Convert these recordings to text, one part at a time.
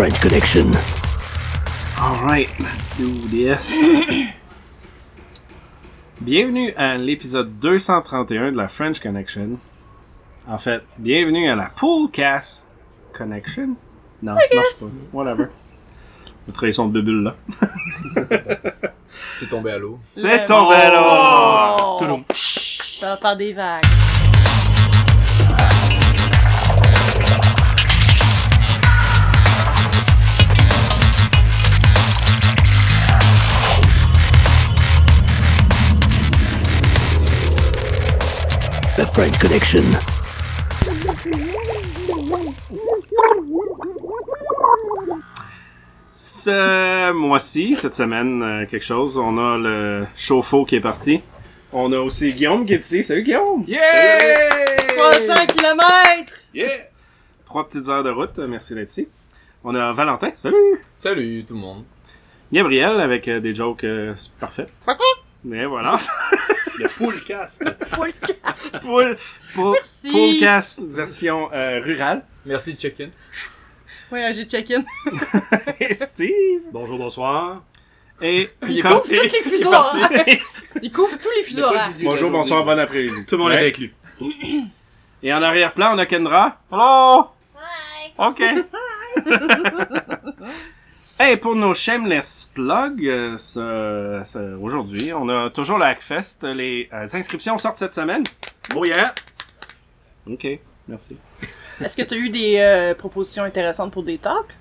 French Connection. Alright, let's do this. bienvenue à l'épisode 231 de la French Connection. En fait, bienvenue à la Poolcast Connection. Non, ça marche pas. Whatever. On va travailler son bubule là. C'est tombé à l'eau. C'est tombé là! Oh! Touloum. Ça va faire des vagues. The French Connection. Ce mois-ci, cette semaine, euh, quelque chose. On a le chauffe-eau qui est parti. On a aussi Guillaume qui est ici. Salut Guillaume! Yeah! 300 km! Yeah! Trois petites heures de route. Merci d'être ici. On a Valentin. Salut! Salut tout le monde. Gabriel avec euh, des jokes euh, parfaits. Mais voilà. Le full cast. Full, full, Merci. fullcast version euh, rurale. Merci de check-in. Oui, j'ai check-in. Et Steve. Bonjour, bonsoir. Et Il couvre tous les fuseaux horaires. Il couvre tous les fuseaux horaires. Bonjour, bonsoir, bon après-midi. Tout le monde Ouais. est inclus. Et en arrière-plan, on a Kendra. Hello! Hi. OK. hey, pour nos shameless plugs, euh, ce- ce- aujourd'hui, on a toujours la Hackfest. Les euh, inscriptions sortent cette semaine. Oh yeah! OK, merci. Est-ce que tu as eu des euh, propositions intéressantes pour des talks?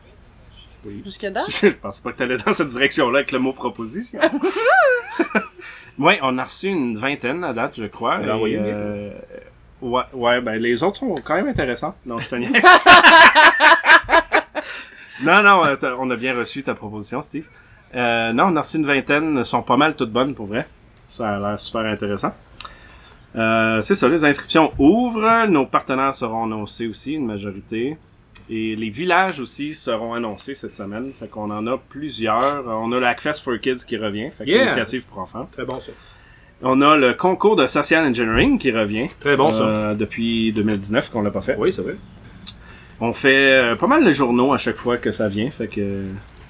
Oui. Jusqu'à date? Je pensais pas que t'allais dans cette direction-là avec le mot proposition. oui, on a reçu une vingtaine à date, je crois. On l'a et, envoyé, euh, ouais, ouais, ben les autres sont quand même intéressants. Non, je te niaise. non, non, euh, on a bien reçu ta proposition, Steve. Euh, non, on a reçu une vingtaine, elles sont pas mal toutes bonnes pour vrai. Ça a l'air super intéressant. Euh, c'est ça, les inscriptions ouvrent, nos partenaires seront annoncés aussi, une majorité. Et les villages aussi seront annoncés cette semaine. Fait qu'on en a plusieurs. On a la Hackfest for Kids qui revient. Fait Yeah. l'initiative pour enfants. Très bon, ça. On a le concours de Social Engineering qui revient. Très bon, ça. depuis 2019 qu'on l'a pas fait. Oui, c'est vrai. On fait euh, pas mal de journaux à chaque fois que ça vient, fait que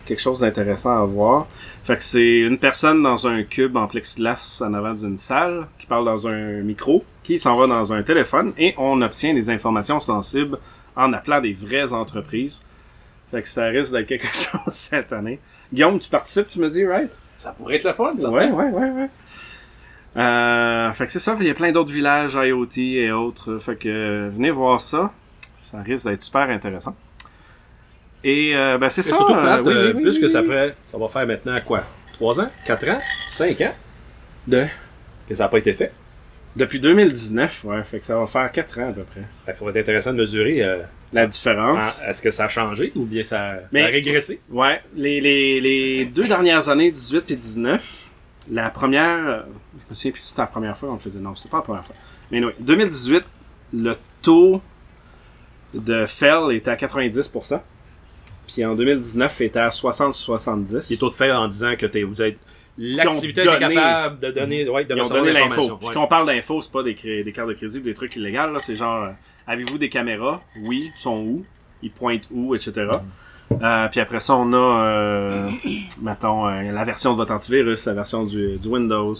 quelque chose d'intéressant à voir. Fait que c'est une personne dans un cube en plexiglas en avant d'une salle qui parle dans un micro, qui s'en va dans un téléphone et on obtient des informations sensibles en appelant des vraies entreprises. Fait que ça risque d'être quelque chose cette année. Guillaume, tu participes, tu me dis, right? Ça pourrait être le fun, ça. Ouais, ouais, ouais, ouais. Euh, fait que c'est ça, il y a plein d'autres villages IoT et autres. Fait que venez voir ça. Ça risque d'être super intéressant. Et euh, ben c'est ça. surtout euh, oui, euh, oui, oui, oui, ça, oui. ça va faire maintenant quoi? 3 ans? 4 ans? 5 ans? De... que ça n'a pas été fait? Depuis 2019, ouais. Fait que ça va faire 4 ans à peu près. Fait que ça va être intéressant de mesurer euh, La en- différence. est-ce que ça a changé ou bien ça, a régressé? Ouais, les, les, les deux dernières années, 18 et 19, la première, je me souviens plus si c'était la première fois qu'on le faisait, non, c'était pas la première fois. Mais anyway, 2018, le taux de fail était à 90%, puis en 2019, il était à 60-70. Les taux de fait en disant que t'es- vous êtes l'activité est capable de donner, ouais, de Ils ont donné l'info. Puis Ouais. quand on parle d'info, c'est pas des, des cartes de crédit ou des trucs illégaux, c'est genre, euh, avez-vous des caméras? Oui, sont où? Ils pointent où, etc. Euh, puis après ça, on a, euh, mettons, la version de votre antivirus, la version du, du Windows.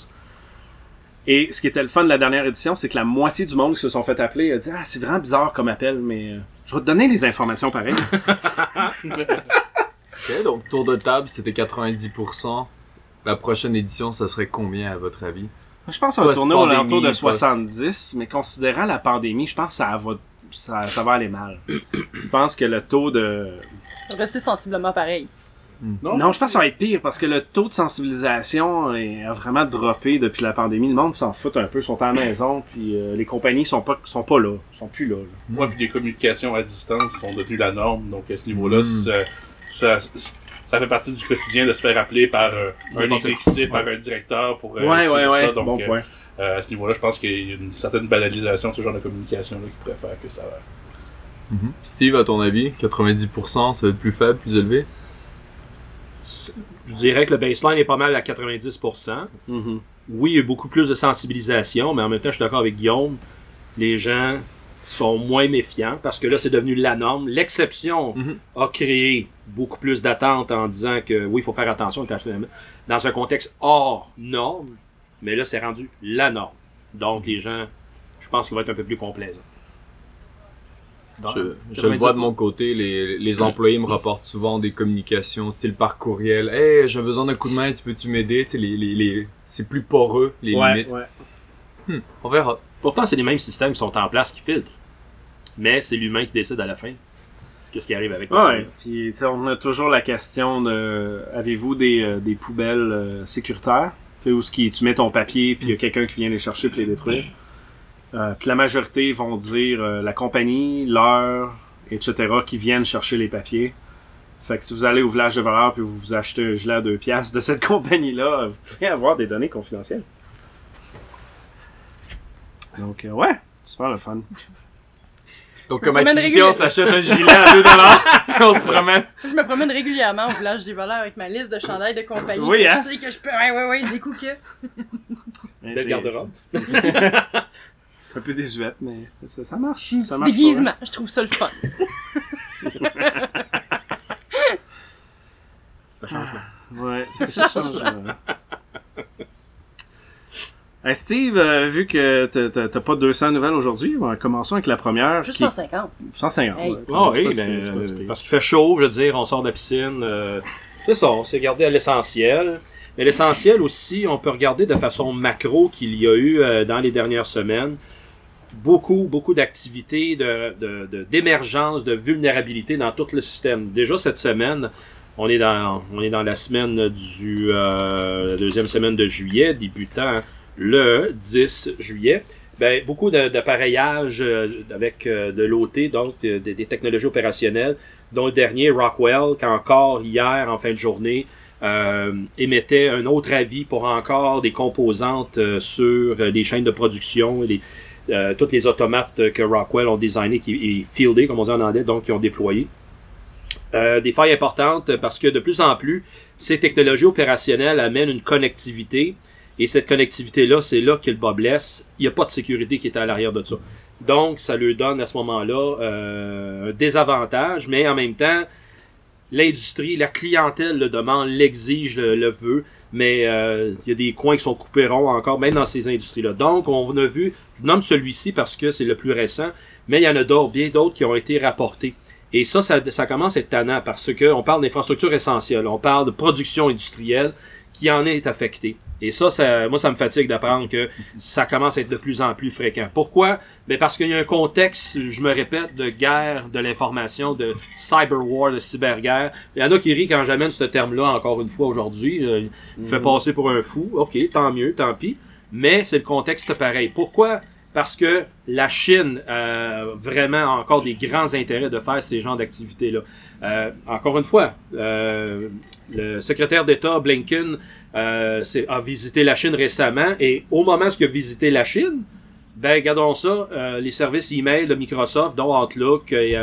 Et ce qui était le fun de la dernière édition, c'est que la moitié du monde qui se sont fait appeler a dit Ah, c'est vraiment bizarre comme appel, mais euh, je vais te donner les informations pareilles. Ok, donc tour de table, c'était 90%. La prochaine édition, ça serait combien à votre avis? Je pense qu'on va tourner alentours de post- 70, mais considérant la pandémie, je pense que ça va, ça, ça va aller mal. je pense que le taux de, Ça va rester sensiblement pareil. Non, je pense que ça va être pire parce que le taux de sensibilisation est- a vraiment droppé depuis la pandémie. Le monde s'en fout un peu, ils sont à la maison, puis euh, les compagnies sont pas sont pas là, sont plus là. là. Moi, puis des communications à distance sont devenues la norme. Donc, à ce niveau-là, Mm. ça, ça, ça fait partie du quotidien de se faire appeler par euh, un exécutif, par un directeur pour euh, ouais, ouais, ouais. ça. Donc, bon euh, point. euh, à ce niveau-là, je pense qu'il y a une certaine banalisation de ce genre de communication là, qui pourrait faire que ça va. Mhm. Steve, à ton avis, 90%, ça va être plus faible, plus élevé? Je dirais que le baseline est pas mal à 90%. Mhm. Oui, il y a eu beaucoup plus de sensibilisation, mais en même temps, je suis d'accord avec Guillaume. Les gens sont moins méfiants parce que là, c'est devenu la norme. L'exception Mhm. a créé beaucoup plus d'attentes en disant que oui, il faut faire attention dans un contexte hors norme, mais là, c'est rendu la norme. Donc, les gens, je pense qu'il va être un peu plus complaisant. Je, je le 90 vois de mon côté, les, les employés me rapportent souvent des communications style par courriel. Hey, j'ai besoin d'un coup de main, tu peux-tu m'aider? Tu sais, les, les, les... C'est plus poreux, les Ouais, limites. ouais. On verra. Pourtant, c'est les mêmes systèmes qui sont en place qui filtrent. Mais c'est l'humain qui décide à la fin. Qu'est-ce qui arrive avec Ouais, puis on a toujours la question de avez-vous des, euh, des poubelles euh, sécuritaires? Tu sais, où ce qui, tu mets ton papier, puis il y a quelqu'un qui vient les chercher puis les détruire. Euh, puis la majorité vont dire euh, la compagnie, l'heure, etc., qui viennent chercher les papiers. Fait que si vous allez au village de valeur puis vous vous achetez un gilet à deux piastres de cette compagnie-là, vous pouvez avoir des données confidentielles. Donc, euh, ouais, super le fun. Donc, comme activité, on s'achète un gilet à 2$, puis on se promène. Je me promène régulièrement au village des voleurs avec ma liste de chandails de compagnie. Oui, hein? Je sais que je peux. Ouais, ouais, ouais, des coups que. Mais Belle c'est- garde-robe. un peu désuète, mais ça, ça marche. Ça marche déguisement. Je trouve ça le fun. pas mal. Ouais, ça ça change. ouais. Hey, Steve, euh, vu que t'as- pas 200 nouvelles aujourd'hui, ben, commençons avec la première. Juste qui- 150. 150. Hey. ouais. Ah C'est oui, ben, c'est euh, parce qu'il fait chaud, je veux dire, on sort de la piscine. euh, c'est ça, on s'est gardé à l'essentiel. Mais l'essentiel aussi, on peut regarder de façon macro qu'il y a eu euh, dans les dernières semaines beaucoup, beaucoup d'activités de, de- de- d'émergence, de, vulnérabilité dans tout le système. Déjà cette semaine, on est dans, on est dans la semaine du euh, la deuxième semaine de juillet, débutant le 10 juillet. Ben, beaucoup de- d'appareillages euh, avec euh, de l'OT, donc euh, des, technologies opérationnelles, dont le dernier, Rockwell, qui encore hier, en fin de journée, euh, émettait un autre avis pour encore des composantes sur les chaînes de production, euh, toutes les automates que Rockwell ont designé qui, et fieldé, comme on dit en anglais, donc qui ont déployé. Euh, des failles importantes parce que de plus en plus, ces technologies opérationnelles amènent une connectivité et cette connectivité-là, c'est là que le bas blesse. Il n'y a pas de sécurité qui est à l'arrière de ça. Donc, ça lui donne à ce moment-là euh, un désavantage, mais en même temps, l'industrie, la clientèle le demande, l'exige, le, le veut, mais euh, il y a des coins qui sont coupés ronds encore, même dans ces industries-là. Donc, on a vu, je nomme celui-ci parce que c'est le plus récent, mais il y en a d'autres, bien d'autres qui ont été rapportés. Et ça, ça, ça commence à être tannant parce que on parle d'infrastructures essentielles, on parle de production industrielle qui en est affectée. Et ça, ça moi, ça me fatigue d'apprendre que ça commence à être de plus en plus fréquent. Pourquoi? Ben parce qu'il y a un contexte, je me répète, de guerre de l'information, de cyber war, de cyberguerre. Il y en a qui rient quand j'amène ce terme-là encore une fois aujourd'hui. Euh, il fait passer pour un fou. OK, tant mieux, tant pis. Mais c'est le contexte pareil. Pourquoi? Parce que la Chine a vraiment encore des grands intérêts de faire ces genres d'activités-là. Euh, encore une fois, euh, le secrétaire d'État Blinken euh, a visité la Chine récemment et au moment où il a visité la Chine, ben regardons ça, les services email de Microsoft, dont Outlook et,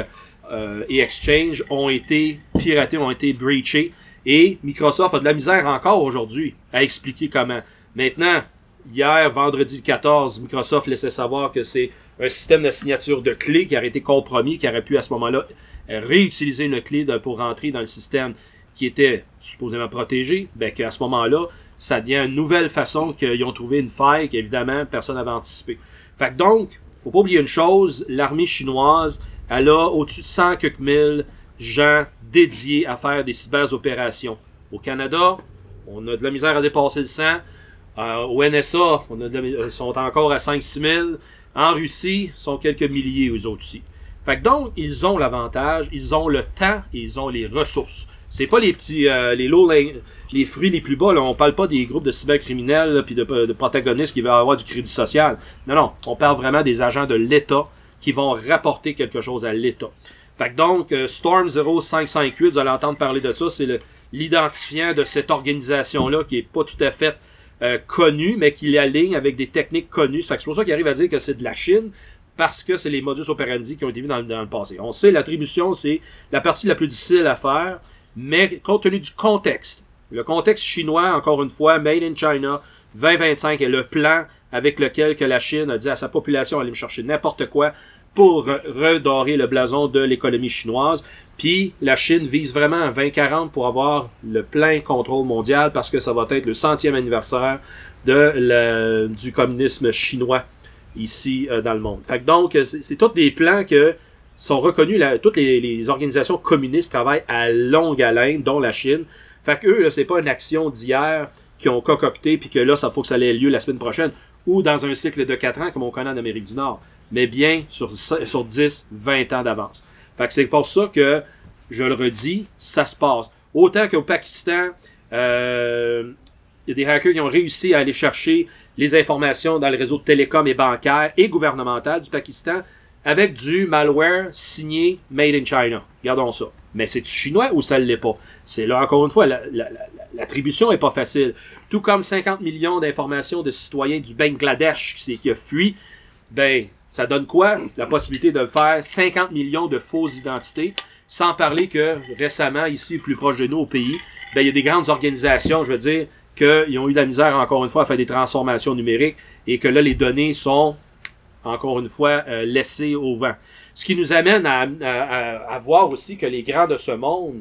Exchange, ont été piratés, ont été breachés et Microsoft a de la misère encore aujourd'hui à expliquer comment. Maintenant, hier, vendredi le 14, Microsoft laissait savoir que c'est un système de signature de clé qui aurait été compromis, qui aurait pu à ce moment-là réutiliser une clé pour rentrer dans le système qui était supposément protégé, ben qu'à ce moment-là, ça devient une nouvelle façon qu'ils ont trouvé une faille qu'évidemment personne n'avait anticipé. Fait que donc, faut pas oublier une chose, l'armée chinoise, elle a au-dessus de 100 quelques mille gens dédiés à faire des cyber-opérations. Au Canada, on a de la misère à dépasser le 100. Euh, au NSA, on a de la- ils sont encore à 5-6 000. En Russie, sont quelques milliers eux autres aussi. Fait que donc, ils ont l'avantage, ils ont le temps ils ont les ressources. C'est pas les petits, euh, les low les fruits les plus bas, là. On parle pas des groupes de cybercriminels, puis de, de protagonistes qui veulent avoir du crédit social. Non, non. On parle vraiment des agents de l'État qui vont rapporter quelque chose à l'État. Fait que donc, euh, Storm 0558, vous allez entendre parler de ça, c'est l'identifiant de cette organisation-là qui est pas tout à fait euh, connue, mais qui l'aligne avec des techniques connues. C'est pour ça qu'il arrive à dire que c'est de la Chine, parce que c'est les modus operandi qui ont été vus dans, le- passé. On sait, l'attribution, c'est la partie la plus difficile à faire, mais compte tenu du contexte, le contexte chinois, encore une fois, Made in China, 2025 est le plan avec lequel que la Chine a dit à sa population, allez me chercher n'importe quoi, pour re- redorer le blason de l'économie chinoise. Puis la Chine vise vraiment à 2040 pour avoir le plein contrôle mondial parce que ça va être le centième anniversaire de la- du communisme chinois ici euh, dans le monde. Fait que donc, c'est tous des plans que sont reconnus, toutes les, organisations communistes travaillent à longue haleine, dont la Chine. Fait que eux, c'est pas une action d'hier qui ont concocté, puis que là, ça faut que ça ait lieu la semaine prochaine, ou dans un cycle de 4 ans, comme on connaît en Amérique du Nord, mais bien sur, sur 10, 20 ans d'avance. Fait que c'est pour ça que, je le redis, ça se passe. Autant qu'au Pakistan, euh, il y a des hackers qui ont réussi à aller chercher les informations dans le réseau de télécom et bancaire et gouvernemental du Pakistan avec du malware signé Made in China. Regardons ça. Mais c'est-tu chinois ou ça ne l'est pas? C'est là, encore une fois, la- la- la- l'attribution est pas facile. Tout comme 50 millions d'informations de citoyens du Bangladesh qui, qui a fui, ben, ça donne quoi? La possibilité de faire 50 millions de fausses identités, sans parler que récemment, ici, plus proche de nous, au pays, ben, il y a des grandes organisations, je veux dire, qu'ils ont eu de la misère, encore une fois, à faire des transformations numériques et que là, les données sont, encore une fois, euh, laissées au vent. Ce qui nous amène à, à- à- à voir aussi que les grands de ce monde,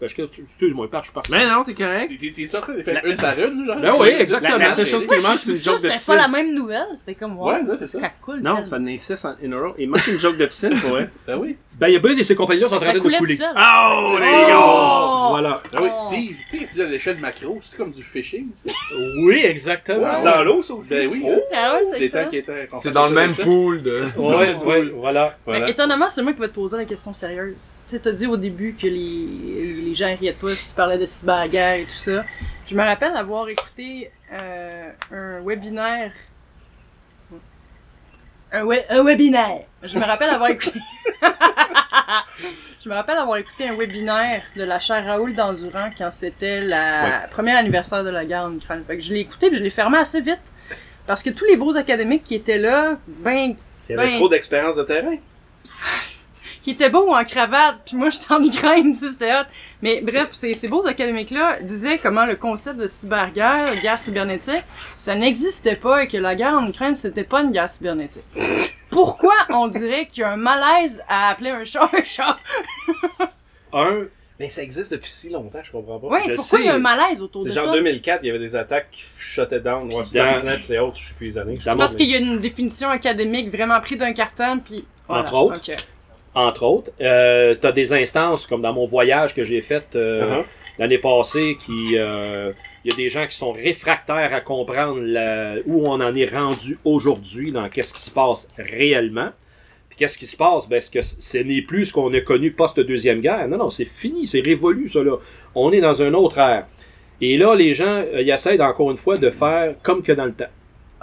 parce que, excuse-moi, je suis parti. Mais non, t'es correct. T'es- en train de faire une par une, genre? Ben oui, exactement. La, la seule chose qui manque, c'est une joke que de c'était pas la piscine. même nouvelle. C'était comme, wow, Ouais, ouais, c'est ça. c'est cool. Non, ça 6 en row. Il manque une joke de piscine vrai. Ben oui. Ben, il y a bien de ces compagnies-là qui sont en Ça train de couler. tout seul. Oh, les Oh! gars! Voilà. Oui, Oh. Steve, tu sais, tu dis à l'échelle macro, c'est comme du phishing. ça? Oui, exactement. Ouais. C'est dans l'eau, ça aussi. Ben oui. Oh. Ah ouais, c'est Des ça. C'est dans le même pool de. Ouais, ouais, voilà. Voilà. Mais étonnamment, c'est moi qui vais te poser la question sérieuse. Tu sais, t'as dit au début que les, les gens riaient de toi si tu parlais de cyberguerre et tout ça. Je me rappelle avoir écouté euh, un webinaire. Un, we- un webinaire. Je me rappelle avoir écouté. Je me rappelle avoir écouté un webinaire de la chaire Raoul d'Endurant quand c'était la premier anniversaire de la guerre en Ukraine. Fait que je l'ai écouté puis je l'ai fermé assez vite. Parce que tous les beaux académiques qui étaient là, ben, Il y avait Ben- trop d'expérience de terrain. Qui était beau en cravate, puis moi j'étais en Ukraine, ça c'était hot. Mais bref, ces, ces beaux académiques-là disaient comment le concept de cyberguerre, guerre cybernétique, ça n'existait pas et que la guerre en Ukraine c'était pas une guerre cybernétique. Pourquoi on dirait qu'il y a un malaise à appeler un chat un chat? Un, Mais ça existe depuis si longtemps, je comprends pas. Ouais, je pourquoi il y a sais. un malaise autour de C'est ça? genre 2004, il y avait des attaques qui shuttaient down. Ouais, Dans- Stuxnet, c'est autre, je suis plus les années. C'est parce qu'il y a une définition académique vraiment prise d'un carton, puis... voilà. Entre autres. Entre autres, euh, t'as des instances, comme dans mon voyage que j'ai fait euh, Uh-huh. l'année passée, qui euh, il y a des gens qui sont réfractaires à comprendre la- où on en est rendu aujourd'hui, dans qu'est-ce qui se passe réellement. Puis qu'est-ce qui se passe? Ben, est-ce que ce n'est plus ce qu'on a connu post-deuxième guerre? Non, non, c'est fini, c'est révolu, ça, là. On est dans un autre ère. Et là, les gens, euh, ils essaient encore une fois de faire comme que dans le temps.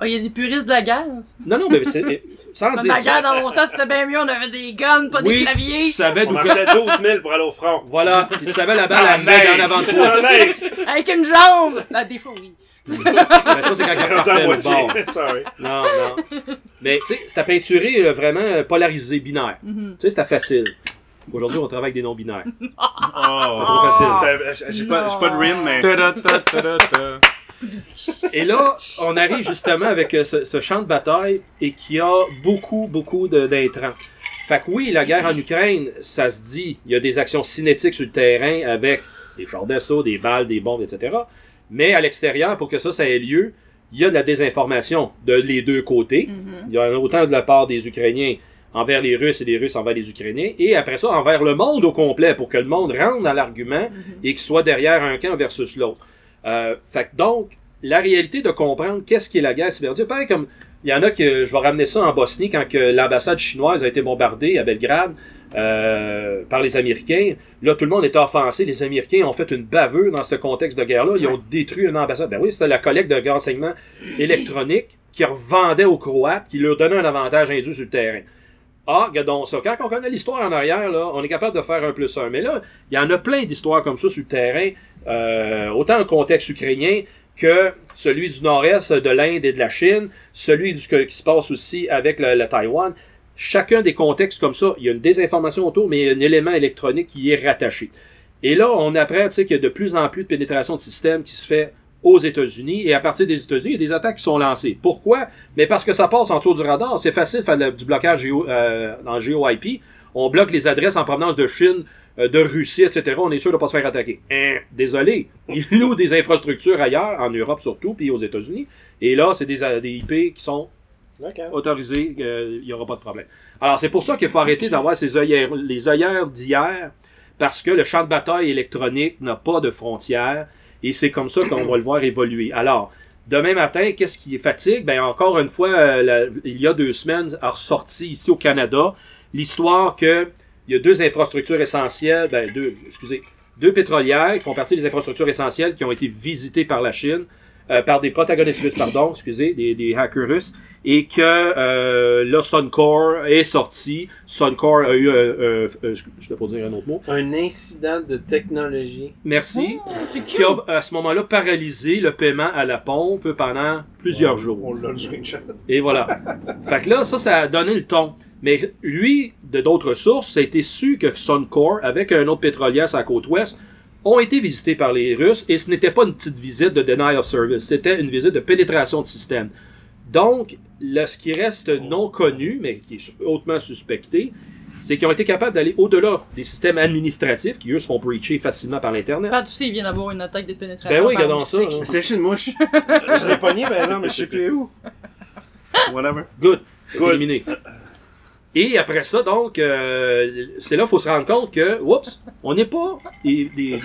Ah, il y a des puristes de la guerre. Non, non, mais c'est, sans Dans dire la guerre, dans mon temps, c'était bien mieux, on avait des guns, pas Oui, des claviers. tu savais On d'où que- marchait 12 000 pour aller au front. Voilà, tu savais la balle en avant de toi. Avec une jambe! Ah, des fois, oui. Mais ça, c'est quand il partait le bord. Sorry. Non, non. Mais tu sais, c'était peinturé euh, vraiment euh, polarisé, binaire. Mhm. Tu sais, c'était facile. Aujourd'hui, on travaille avec des noms binaires. Oh, Trop facile. T'as- J'ai pas, j'ai pas de rime, mais. Et là, on arrive justement avec euh, ce, ce champ de bataille et qui a beaucoup, beaucoup de- d'intrants. Fait que oui, la guerre en Ukraine, ça se dit, il y a des actions cinétiques sur le terrain avec des chars d'assaut, des balles, des bombes, etc. Mais à l'extérieur, pour que ça, ça ait lieu, il y a de la désinformation de les deux côtés. Mhm. Il y en a autant de la part des Ukrainiens envers les Russes et des Russes envers les Ukrainiens, et après ça, envers le monde au complet, pour que le monde rentre dans l'argument et qu'il soit derrière un camp versus l'autre. Euh, fait que donc, la réalité de comprendre qu'est-ce qu'est la guerre cybernétique, pareil comme il y en a que je vais ramener ça en Bosnie quand que l'ambassade chinoise a été bombardée à Belgrade euh, par les Américains. Là, tout le monde était offensé. Les Américains ont fait une baveux dans ce contexte de guerre-là. Ils ont détruit une ambassade. Ben oui, c'était la collecte de renseignements électroniques qui revendait aux Croates, qui leur donnait un avantage indu sur le terrain. Ah, regardons ça. Quand on connaît l'histoire en arrière, là, on est capable de faire un plus un. Mais là, il y en a plein d'histoires comme ça sur le terrain, euh, autant en contexte ukrainien que celui du nord-est de l'Inde et de la Chine, celui du, qui se passe aussi avec le, le Taïwan. Chacun des contextes comme ça, il y a une désinformation autour, mais il y a un élément électronique qui est rattaché. Et là, on apprend qu'il y a de plus en plus de pénétration de système qui se fait aux États-Unis et à partir des États-Unis, il y a des attaques qui sont lancées. Pourquoi? Mais parce que ça passe en dessous du radar. C'est facile de faire du blocage géo, euh, dans GeoIP. On bloque les adresses en provenance de Chine, euh, de Russie, etc. On est sûr de ne pas se faire attaquer. Hein, désolé. Ils louent des infrastructures ailleurs, en Europe surtout, puis aux États-Unis. Et là, c'est des, euh, des IP qui sont autorisés, euh, il n'y aura pas de problème. Alors, c'est pour ça qu'il faut arrêter d'avoir ces œillères, les œillères d'hier, parce que le champ de bataille électronique n'a pas de frontières, et c'est comme ça qu'on va le voir évoluer. Alors, demain matin, qu'est-ce qui est fatigue? Ben, encore une fois, euh, il y a deux semaines, a ressorti ici au Canada l'histoire que il y a deux infrastructures essentielles, ben, deux, excusez, deux pétrolières qui font partie des infrastructures essentielles qui ont été visitées par la Chine, euh, par des protagonistes russes, pardon, excusez, des, des hackers russes, et que euh, là, Suncor est sorti. Suncor a eu, euh, euh, je ne vais pas dire un autre mot, Un incident de technologie. merci, Oh, qui cute. a à ce moment-là paralysé le paiement à la pompe pendant plusieurs jours. On l'a le screenshot. Et voilà. fait que là, ça, ça a donné le ton. Mais lui, de d'autres sources, ça a été su que Suncor, avec un autre pétrolier sur la côte ouest, ont été visités par les Russes et ce n'était pas une petite visite de denial of service, c'était une visite de pénétration de système. Donc, là, ce qui reste non connu, mais qui est hautement suspecté, c'est qu'ils ont été capables d'aller au-delà des systèmes administratifs qui, eux, se font breacher facilement par l'Internet. Pat aussi, il vient d'avoir une attaque de pénétration. Ben oui, regardons ça. hein. Chez une mouche. je l'ai pogné, ben non, mais je sais plus où. Whatever. Good. Good. Éliminé. Et après ça, donc, euh, c'est là qu'il faut se rendre compte que, oups, on n'est pas des, des,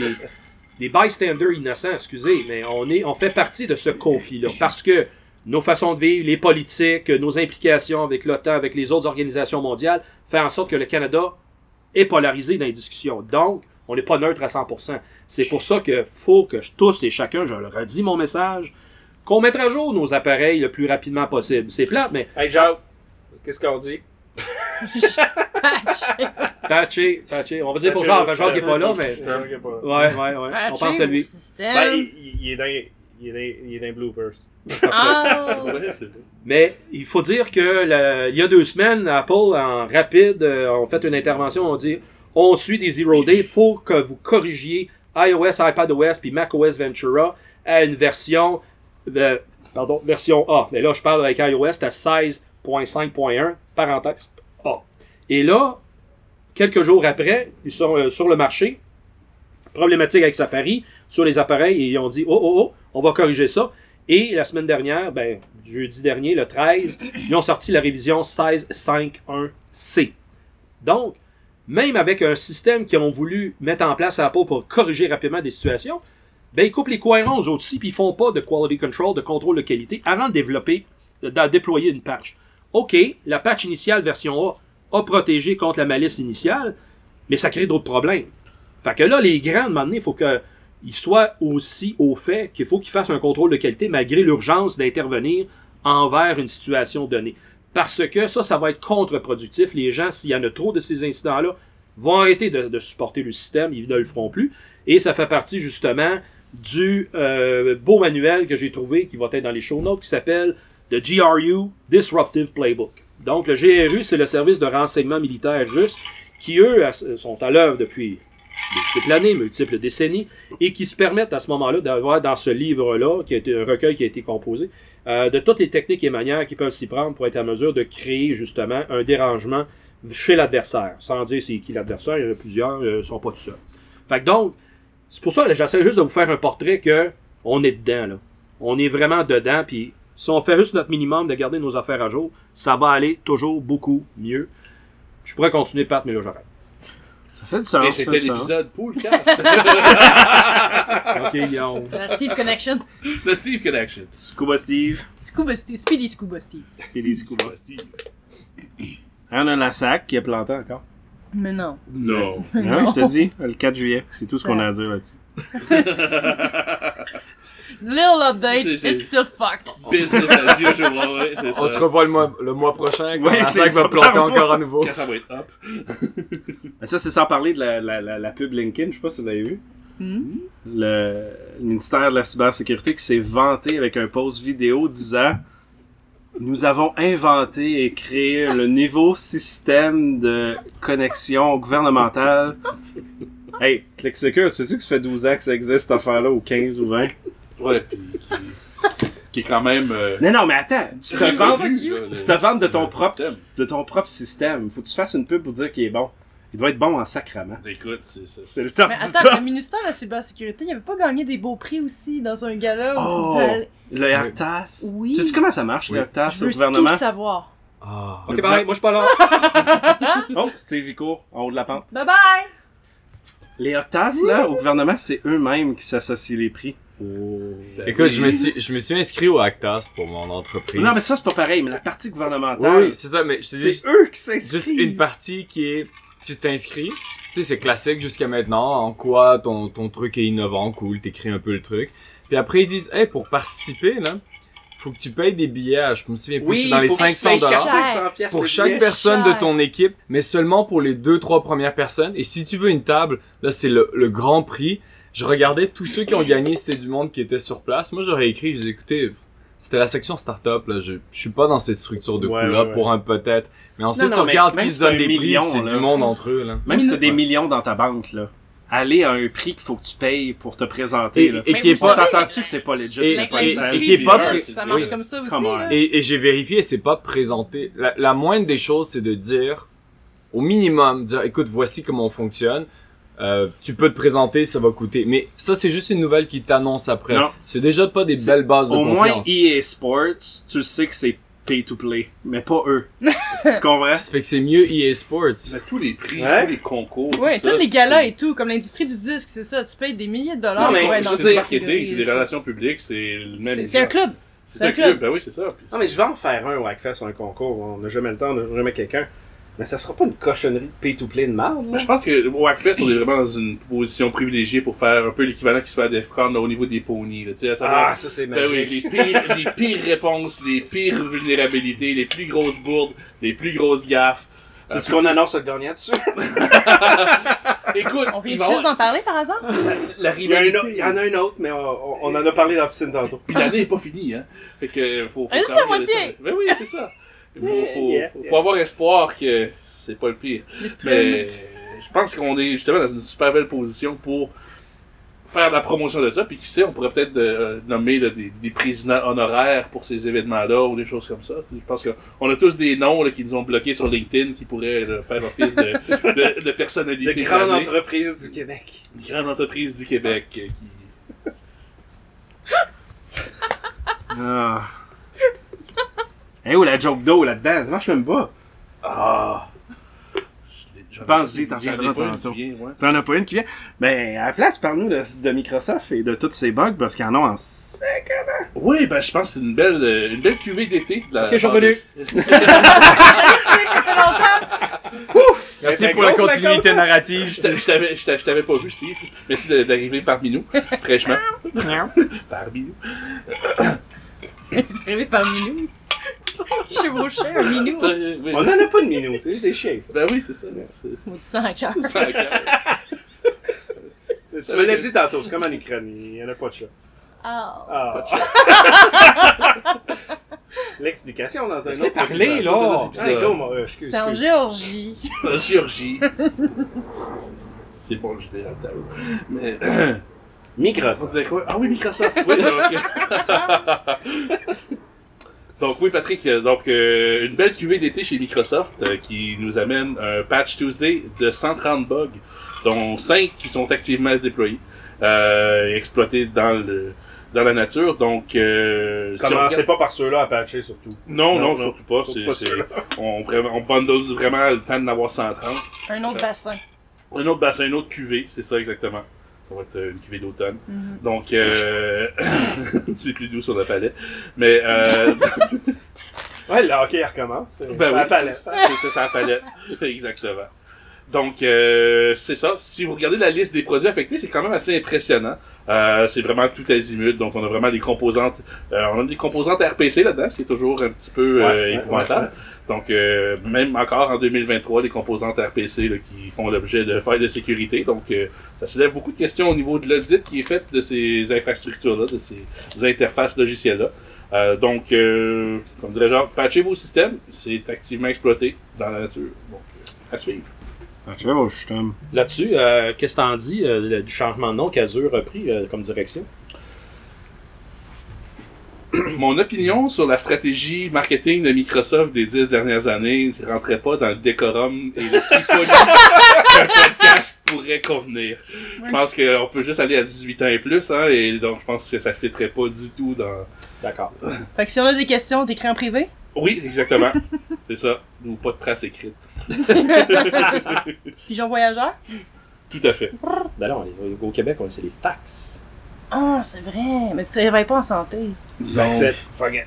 des, bystanders innocents, excusez, mais on, est, on fait partie de ce conflit-là. Parce que nos façons de vivre, les politiques, nos implications avec l'OTAN, avec les autres organisations mondiales, fait en sorte que le Canada est polarisé dans les discussions. Donc, on n'est pas neutre à 100%. C'est pour ça que faut que tous et chacun, je leur redis mon message, qu'on mette à jour nos appareils le plus rapidement possible. C'est plate, mais Hey Jacques, qu'est-ce qu'on dit? Patché. Patché, On va dire pour Jean, qui n'est pas là, mais. Ouais, ouais, ouais. On pense à lui. Ben, il, est dans, il, est dans, il est dans bloopers. Mais il faut dire que il y a deux semaines, Apple, en rapide, euh, ont fait une intervention. On dit on suit des Zero Day, faut que vous corrigiez iOS, iPadOS puis macOS Ventura à une version. Euh, pardon, version A. Mais là, je parle avec iOS, à 16 .5.1, parenthèse A. Et là, quelques jours après, ils sont euh, sur le marché, problématique avec Safari, sur les appareils, et ils ont dit, oh, oh, oh, on va corriger ça. Et la semaine dernière, ben, jeudi dernier, le 13, ils ont sorti la révision 16.5.1c. Donc, même avec un système qu'ils ont voulu mettre en place à Apple pour corriger rapidement des situations, ben, ils coupent les cohérents aux autres sites, puis ils font pas de quality control, de contrôle de qualité, avant de développer, de, de déployer une patch. OK, la patch initiale version A a protégé contre la malice initiale, mais ça crée d'autres problèmes. Fait que là, les grands, donné, il faut qu'ils soient aussi au fait qu'il faut qu'ils fassent un contrôle de qualité malgré l'urgence d'intervenir envers une situation donnée. Parce que ça, ça va être contre-productif. Les gens, s'il y en a trop de ces incidents-là, vont arrêter de, de supporter le système, ils ne le feront plus. Et ça fait partie justement du euh, beau manuel que j'ai trouvé, qui va être dans les show notes, qui s'appelle The GRU Disruptive Playbook. Donc le GRU, c'est le service de renseignement militaire russe, qui eux sont à l'œuvre depuis multiples années, multiples décennies, et qui se permettent à ce moment-là d'avoir dans ce livre-là, qui a été un recueil qui a été composé, euh, de toutes les techniques et manières qui peuvent s'y prendre pour être en mesure de créer justement un dérangement chez l'adversaire. Sans dire c'est qui l'adversaire, il y en a plusieurs, euh, ils sont pas tout seuls. Fait que donc, c'est pour ça j'essaie juste de vous faire un portrait que on est dedans, là. On est vraiment dedans, puis si on fait juste notre minimum de garder nos affaires à jour, ça va aller toujours beaucoup mieux. Je pourrais continuer, Pat, mais là, j'arrête. Ça fait du sens. ça c'était l'épisode Poolcast. OK, Guillaume. La Steve Connection. The Steve Connection. Scuba Steve. Scuba Steve. Speedy Scuba Steve. Speedy Scuba. On a la sac qui est plantée encore? Mais non. No. Hein, je te dis, le 4 juillet. C'est tout ce qu'on a à dire là-dessus. Little update, C'est- c'est- it's still fucked. Business as usual, ouais, c'est ça. On se revoit le mois, le mois prochain quand Ouais, la va planter encore à nouveau. Quand ça va être up. Mais ça, c'est sans parler de la, la, la, la pub LinkedIn. Je sais pas si vous l'avez vu. Hmm? Le, le ministère de la cybersécurité qui s'est vanté avec un post vidéo disant Nous avons inventé et créé le nouveau système de connexion gouvernementale. Hey, ClickSecure, tu sais que ça fait 12 ans que ça existe cette affaire-là, ou 15 ou 20? Ouais, puis qui, qui est quand même. euh, Non, non, mais attends, tu te tu vantes de ton propre, système. de ton propre système. Faut que tu fasses une pub pour dire qu'il est bon. Il doit être bon en sacrament. Écoute, c'est c'est- C'est le top Mais du attends, top. le ministère de la cybersécurité, il avait pas gagné des beaux prix aussi dans un gala où Oh. tu Le Octas. Oui. Sais-tu comment ça marche, Oui. le Je au veux gouvernement? tout savoir. Ah. Ok, bye, moi je suis pas là. Oh, Steve Vicourt, en haut de la pente. Bye bye! Les Octas, là, au gouvernement, c'est eux-mêmes qui s'associent les prix. Ben Écoute, oui. je me suis, je me suis inscrit au Actas pour mon entreprise. Non, mais ça, c'est pas pareil, mais la partie gouvernementale, oui, c'est ça, mais je te dis c'est eux qui s'inscrivent. juste une partie qui est, tu t'inscris, tu sais, c'est classique jusqu'à maintenant, en quoi ton, ton truc est innovant, cool, t'écris un peu le truc. Puis après, ils disent, hey, pour participer, là, faut que tu payes des billets, à- je me souviens plus, Oui, c'est dans les faut que tu 500 payes dollars. 400 piastres pour chaque billet. personne cher. de ton équipe, mais seulement pour les deux, trois premières personnes. Et si tu veux une table, là, c'est le, le grand prix. Je regardais tous ceux qui ont gagné, c'était du monde qui était sur place. Moi, j'aurais écrit, je disais, écoutez, c'était la section startup, là. Je, je suis pas dans cette structure de Ouais, coûts-là ouais, ouais. pour un peut-être. Mais ensuite, Non, tu non, regardes qui se donnent c'est des prix, million, puis c'est là. du monde entre eux, là. Même si t'as des millions dans ta banque, là, aller à un prix qu'il faut que tu payes pour te présenter, Et, là. et Mais qui est pas, savez, s'entend-tu que c'est pas legit? Et- et- qui est pas pré- ça marche oui. comme ça aussi. Là. Et, et j'ai vérifié, c'est pas présenté. La, la moindre des choses, c'est de dire, au minimum, dire, écoute, voici comment on fonctionne. Euh, tu peux te présenter, ça va coûter. Mais ça, c'est juste une nouvelle qui t'annonce après. Non. C'est déjà pas des belles bases de Au moins, confiance. EA Sports, tu sais que c'est pay to play, mais pas eux. tu comprends? Ça fait que c'est mieux EA Sports. Mais tous les prix, Ouais. tous les concours. Ouais, tout ça, tous les galas c'est- et tout, comme l'industrie du disque, c'est ça. Tu payes des milliers de dollars Non, mais pour être Je dans veux cette dire, marketing, c'est des relations publiques, c'est le même. C'est c'est un club. C'est un club, ben oui, c'est ça. Puis Non, mais je vais en faire un au Hackfest, un concours. On n'a jamais le temps, on n'a jamais quelqu'un. Mais ça sera pas une cochonnerie de pay to play de marde, Mais je pense que au Hackfest, on est vraiment dans une position privilégiée pour faire un peu l'équivalent qui se fait à Defcon là, au niveau des ponies. Là, tu sais, à savoir- Ah, ça c'est ben oui, les pires, les pires réponses, les pires vulnérabilités, les plus grosses bourdes, les plus grosses gaffes. Euh, Tu qu'on annonce le gagnant dessus? Écoute, On vient juste avoir d'en parler par hasard? la Il y, a il en a un autre, mais on, on en a parlé dans la piscine tantôt. Puis l'année est pas finie, hein. Fait que faut. faut juste regarder moitié. ça. Ben oui, c'est ça. Il faut, faut, Yeah, faut- yeah. faut avoir espoir que c'est pas le pire. Mais je pense qu'on est justement dans une super belle position pour faire la promotion de ça. Puis qui sait, on pourrait peut-être euh, nommer là, des, des présidents honoraires pour ces événements-là ou des choses comme ça. Je pense qu'on a tous des noms là, qui nous ont bloqués sur LinkedIn qui pourraient là, faire office de, de, de De personnalité. grandes entreprises du Québec. Des grandes entreprises du Québec euh, qui. Ah. Eh où la joke d'eau là-dedans? Ça marche même pas. Ah! Je Pense-y, t'en reviendras tantôt. T'en as pas une qui vient? Ben, à la place, parle-nous de, de Microsoft et de tous ces bugs parce qu'il y en a en sec. Oui, ben je pense que c'est une belle, une belle cuvée d'été. Ok, je suis revenu. ça fait longtemps! Merci Ben, pour la continuité narrative. Je t'a- je t'avais, pas vu, Steve. Merci d'arriver parmi nous, fraîchement. parmi nous. Arrivé parmi nous. Chevauché un minou. Euh, oui. On en a pas de minou, c'est juste des chiens, ça. Ben oui, c'est ça. C'est- Maudit sang à cœur. c'est. Tu me l'as dit tantôt, c'est comme en Ukraine, il y en a pas de chat. Ah. Ah. L'explication dans un autre épisode. là. Moi, euh, C'était en. Géorgie. En Géorgie. C'est bon, je l'ai à Mais. On Microsoft. quoi? Ah oui, Microsoft. Oui, donc. donc oui, Patrick, euh, donc euh, une belle cuvée d'été chez Microsoft euh, qui nous amène un patch Tuesday de 130 bugs, dont 5 qui sont activement déployés euh, et exploités dans le dans la nature. Donc, euh, si Commencez regarde- pas par ceux-là à patcher surtout. non, non, surtout pas. surtout C'est, pas c'est- ceux-là. on, vraiment, on bundle vraiment le temps d'en avoir 130. Un autre bassin. Un autre bassin, une autre cuvée, c'est ça exactement. Ça va être euh, une cuvée d'automne. Mhm. Donc, euh, c'est plus doux sur la palette. Mais, euh, Ouais, le hockey recommence. C'est ben oui, la palette. c'est, ça la palette. exactement. Donc, euh, c'est ça. Si vous regardez la liste des produits affectés, c'est quand même assez impressionnant. Euh, c'est vraiment tout azimut. Donc, on a vraiment des composantes. euh, on a des composantes RPC là-dedans, ce qui est toujours un petit peu euh, Ouais, ouais, épouvantable. ouais, Donc, euh, même encore en 2023, des composantes RPC là, qui font l'objet de failles de sécurité. Donc, euh, ça soulève beaucoup de questions au niveau de l'audit qui est fait de ces infrastructures-là, de ces interfaces logicielles-là. Euh, donc, euh, comme dirais genre, patchez vos systèmes, c'est activement exploité dans la nature. Donc, euh, à suivre. Patchez vos systèmes. Là-dessus, euh, qu'est-ce que t'en dis euh, du changement de nom qu'Azure a pris euh, comme direction? Mon opinion sur la stratégie marketing de Microsoft des dix dernières années ne rentrait pas dans le décorum et l'esprit poli qu'un podcast pourrait convenir. Je pense qu'on peut juste aller à 18 ans et plus, hein, et donc je pense que ça fitterait pas du tout dans... D'accord. Fait que si on a des questions, t'écris en privé? Oui, exactement. C'est ça. Ou pas de traces écrites. Pigeon voyageur. Tout à fait. Ben non, au Québec, on c'est les fax. Ah, c'est vrai. Mais tu travailles pas en santé. It. Fuck it.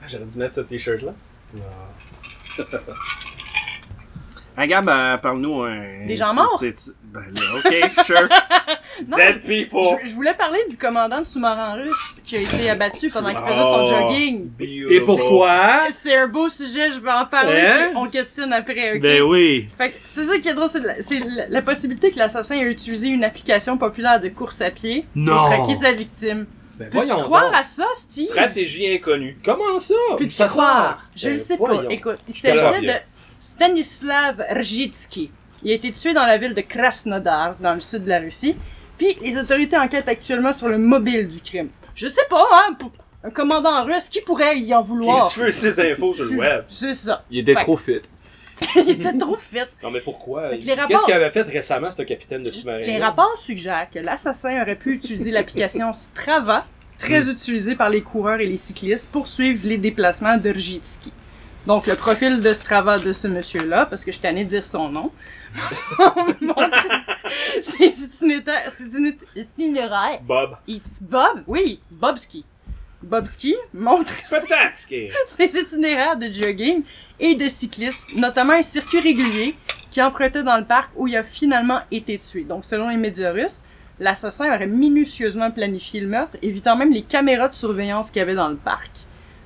Ah, J'aurais dû mettre ce t-shirt-là. Ah, Gab, euh, parle-nous un. Des gens tu- morts? tu- tu- Ben là, ok, sure. Non, Dead people! je, je voulais parler du commandant de sous-marin russe qui a été abattu pendant qu'il faisait son Oh. jogging. Et pourquoi? C'est un beau sujet, je vais en parler, Hein? puis on questionne après, ok? Ben oui. Fait que c'est ça qui est drôle, c'est la, c'est la- la possibilité que l'assassin ait utilisé une application populaire de course à pied Non. pour traquer sa victime. Ben Peux-tu croire donc. à ça, Steve? Stratégie inconnue. Comment ça? Peux-tu croire? sort. Je Ben le sais voyons. pas. Écoute, il s'agissait de Stanislav Rzhitsky. Il a été tué dans la ville de Krasnodar, dans le sud de la Russie. Puis les autorités enquêtent actuellement sur le mobile du crime. Je sais pas, hein, pour un commandant russe, qui pourrait y en Qui vouloir? se fait ses infos sur le web? C'est ça. Il était Fait- trop fit. il était trop fit. Non, mais pourquoi? Qu'est-ce rapports- qu'il avait fait récemment, ce capitaine de sous-marin? Les rapports suggèrent que l'assassin aurait pu utiliser l'application Strava, très utilisée par les coureurs et les cyclistes, pour suivre les déplacements de Rzhitsky. Donc, le profil de Strava de ce monsieur-là, parce que je t'en ai de dire son nom, c'est itinéraire. Bob. Il- Bob, oui, Bobski. Bobski montre Peut-être qu'il ses itinéraires de jogging et de cyclisme, notamment un circuit régulier qui empruntait dans le parc où il a finalement été tué. Donc, selon les médias russes, l'assassin aurait minutieusement planifié le meurtre, évitant même les caméras de surveillance qu'il y avait dans le parc.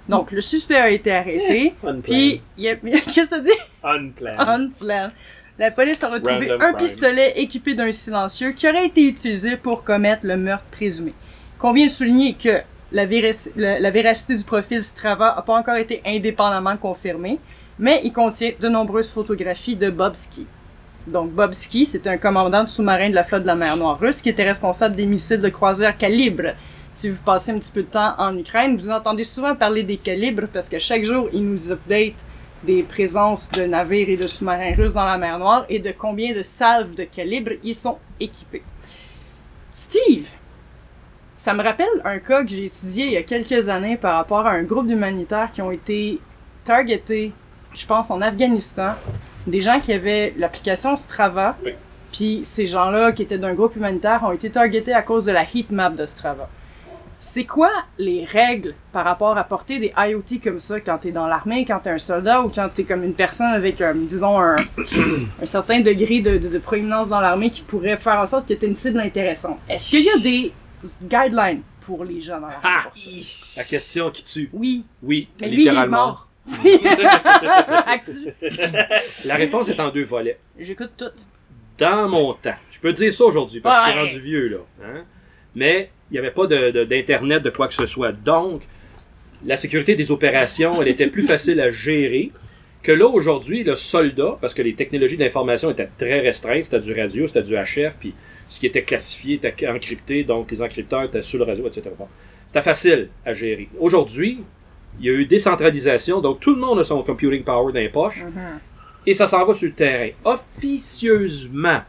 Donc, le suspect a été arrêté, puis il a... Qu'est-ce que t'as dit? Unplanned. Unplanned. La police a retrouvé Random un crime. pistolet équipé d'un silencieux qui aurait été utilisé pour commettre le meurtre présumé. Convient de souligner que la, vérac- la- la véracité du profil Strava n'a pas encore été indépendamment confirmée, mais il contient de nombreuses photographies de Bobski. Donc Bobski, c'est un commandant de sous-marin de la flotte de la mer Noire russe qui était responsable des missiles de croisière calibre. Si vous passez un petit peu de temps en Ukraine, vous entendez souvent parler des calibres parce que chaque jour, ils nous update des présences de navires et de sous-marins russes dans la mer Noire et de combien de salves de calibre ils sont équipés. Steve, ça me rappelle un cas que j'ai étudié il y a quelques années par rapport à un groupe d'humanitaires qui ont été targetés, je pense, en Afghanistan. Des gens qui avaient l'application Strava, Oui. puis ces gens-là qui étaient d'un groupe humanitaire ont été targetés à cause de la heatmap de Strava. C'est quoi les règles par rapport à porter des IoT comme ça quand t'es dans l'armée, quand t'es un soldat ou quand t'es comme une personne avec, un, disons, un, un certain degré de, de, de proéminence dans l'armée qui pourrait faire en sorte que t'es une cible intéressante? Est-ce qu'il y a des guidelines pour les gens dans l'armée? Ah! pour ça? La question qui tue. Oui, Oui. mais lui, il est Littéralement. mort. Actu- La réponse est en deux volets. J'écoute tout. Dans mon temps, je peux dire ça aujourd'hui parce que je suis rendu vieux là. hein, Mais il n'y avait pas de- de- d'internet de, quoi que ce soit. Donc, la sécurité des opérations, elle était plus facile à gérer que là aujourd'hui, le soldat, parce que les technologies d'information étaient très restreintes, c'était du radio, c'était du HF, puis ce qui était classifié était encrypté, donc les encrypteurs étaient sur le radio, etc. C'était facile à gérer. Aujourd'hui, il y a eu décentralisation, donc tout le monde a son computing power dans les poches, et ça s'en va sur le terrain. Officieusement,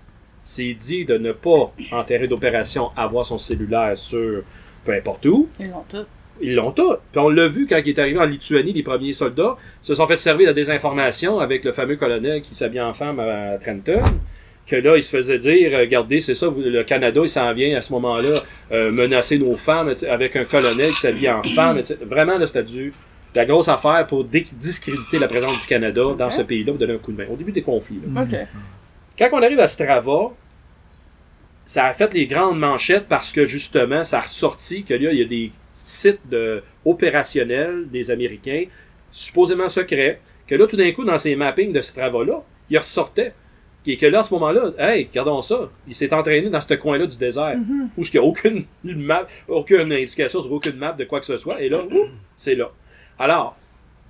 c'est dit de ne pas, en terrain d'opération, avoir son cellulaire sur peu importe où. Ils l'ont tout. Ils l'ont tout. Puis on l'a vu quand il est arrivé en Lituanie, les premiers soldats se sont fait servir de désinformation avec le fameux colonel qui s'habille en femme à Trenton. Que là, il se faisait dire, euh, regardez, c'est ça, le Canada, il s'en vient à ce moment-là euh, menacer nos femmes avec un colonel qui s'habille en femme. Vraiment, là, c'était du, de la grosse affaire pour discréditer la présence du Canada dans ce pays-là, pour donner un coup de main. Au début des conflits. là. Quand on arrive à Strava, ça a fait les grandes manchettes parce que justement, ça a ressorti que là, il y a des sites de, opérationnels des Américains, supposément secrets, que là, tout d'un coup, dans ces mappings de Strava-là, il ressortait. Et que là, à ce moment-là, hey, regardons ça, il s'est entraîné dans ce coin-là du désert, où il n'y a aucune map, aucune indication sur aucune map de quoi que ce soit, et là, c'est là. Alors,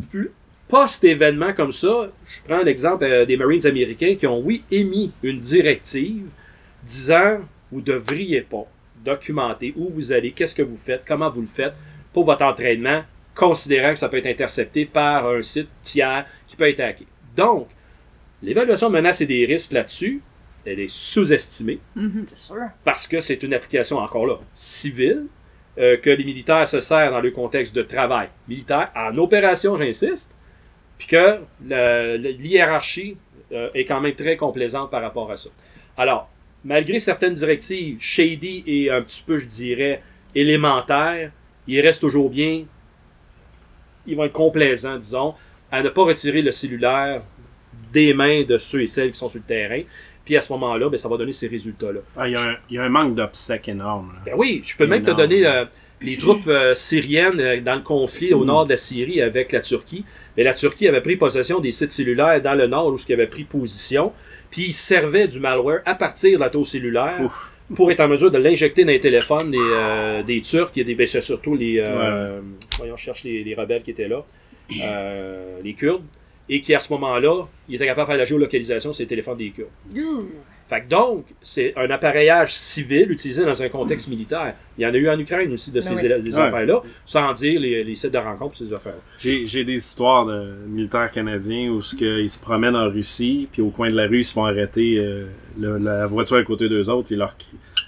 plus- post-événement comme ça, je prends l'exemple euh, des Marines américains qui ont, oui, émis une directive disant vous devriez pas documenter où vous allez, qu'est-ce que vous faites, comment vous le faites pour votre entraînement, considérant que ça peut être intercepté par un site tiers qui peut être hacké. Donc, l'évaluation de menaces et des risques là-dessus, elle est sous-estimée c'est sûr. parce que c'est une application encore là civile euh, que les militaires se servent dans le contexte de travail militaire en opération, j'insiste, puis que l'hiérarchie euh, est quand même très complaisante par rapport à ça. Alors, malgré certaines directives shady et un petit peu, je dirais, élémentaires, il reste toujours bien, ils vont être complaisants, disons, à ne pas retirer le cellulaire des mains de ceux et celles qui sont sur le terrain. Puis à ce moment-là, ben, ça va donner ces résultats-là. Ah, Il y, a un- il y a un manque d'obsèques énorme. là. Ben oui, je peux même te donner euh, les troupes euh, syriennes dans le conflit au nord de la Syrie avec la Turquie. Mais la Turquie avait pris possession des sites cellulaires dans le nord où ils avaient pris position. Puis ils servaient du malware à partir de la tour cellulaire Ouf. pour être en mesure de l'injecter dans les téléphones des, euh, des Turcs et des, ben, c'est surtout les. euh, Voyons, je cherche les, les rebelles qui étaient là. Euh, les Kurdes. Et qui, à ce moment-là, ils étaient capables de faire la géolocalisation sur les téléphones des Kurdes. Ouh. Fait que donc, c'est un appareillage civil utilisé dans un contexte militaire. Il y en a eu en Ukraine aussi de ces Ben oui. des Ouais. affaires-là, sans dire les, les sites de rencontres ces affaires. J'ai des histoires de militaires canadiens où ils se promènent en Russie, puis au coin de la rue, ils se font arrêter euh, le- la voiture à côté d'eux autres, ils leur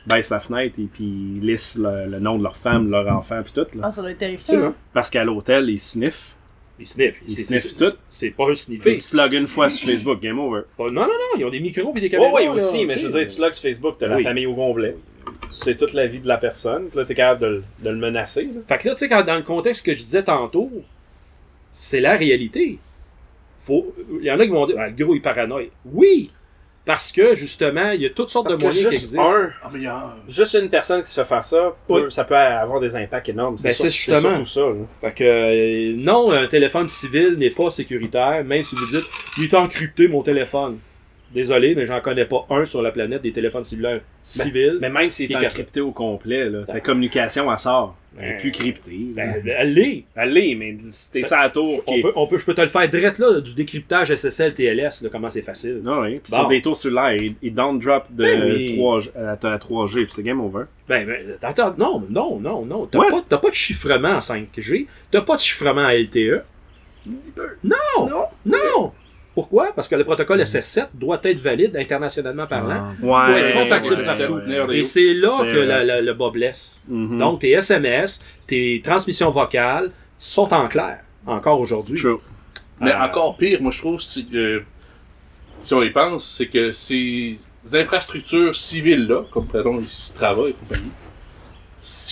baissent la fenêtre et puis ils lissent le, le nom de leur femme, leur enfant, puis tout. Là. Ah, ça doit être terrifiant. Parce qu'à l'hôtel, ils sniffent. Ils sniffent. Ils C'est- sniffent c'est- tout. C'est pas un sniffer. Tu te logs une fois sur Facebook, game over. Pas- Non, non, non, ils ont des micros et des Oui, caméras. oui, là, aussi, mais je veux dire, tu logs sur Facebook, t'as la Oui. famille au complet. C'est toute la vie de la personne. Là, t'es capable de, le- de le menacer. là. Fait que là, tu sais, dans le contexte que je disais tantôt, c'est la réalité. Faut... Il y en a qui vont dire, ah, le gros, il est paranoïe. Oui! Parce que, justement, il y a toutes sortes Parce de moyens qui juste existent. un, Ah, mais il y a- juste une personne qui se fait faire ça, peut- Oui. ça peut avoir des impacts énormes. Ben, sûr- c'est justement. surtout ça. là. Fait que, euh, non, un téléphone civil n'est pas sécuritaire, même si vous dites, il est encrypté mon téléphone. Désolé, mais j'en connais pas un sur la planète des téléphones cellulaires civils. Mais même s'il Il est est encrypté au complet, là, ta communication, elle sort. Elle est plus cryptée. Ben, elle l'est. Elle l'est, mais si t'es Ça- la tour, On peut, on peut, je peux te le faire direct là, du décryptage SSL TLS, là, comment c'est facile. Non, oui. Puis Bon. sur des tours cellulaires, ils, ils down drop de Ben oui. 3G à, à 3G, puis c'est game over. Ben, ben, attends, non, non, non, non. T'as Ouais. pas, pas de chiffrement en 5G, t'as pas de chiffrement en LTE. Non! Non. Non! Pourquoi? Parce que le protocole SS7 doit être valide internationalement parlant. Ouais. être compatible ouais, partout. ouais, ouais. Et c'est là que vrai. la- la- le bas blesse. Mhm. Donc, tes SMS, tes transmissions vocales sont en clair, encore aujourd'hui. True. Mais Euh, encore pire, moi je trouve, c'est que, si on y pense, c'est que ces infrastructures civiles-là, comme pardon, ici Strava et compagnie,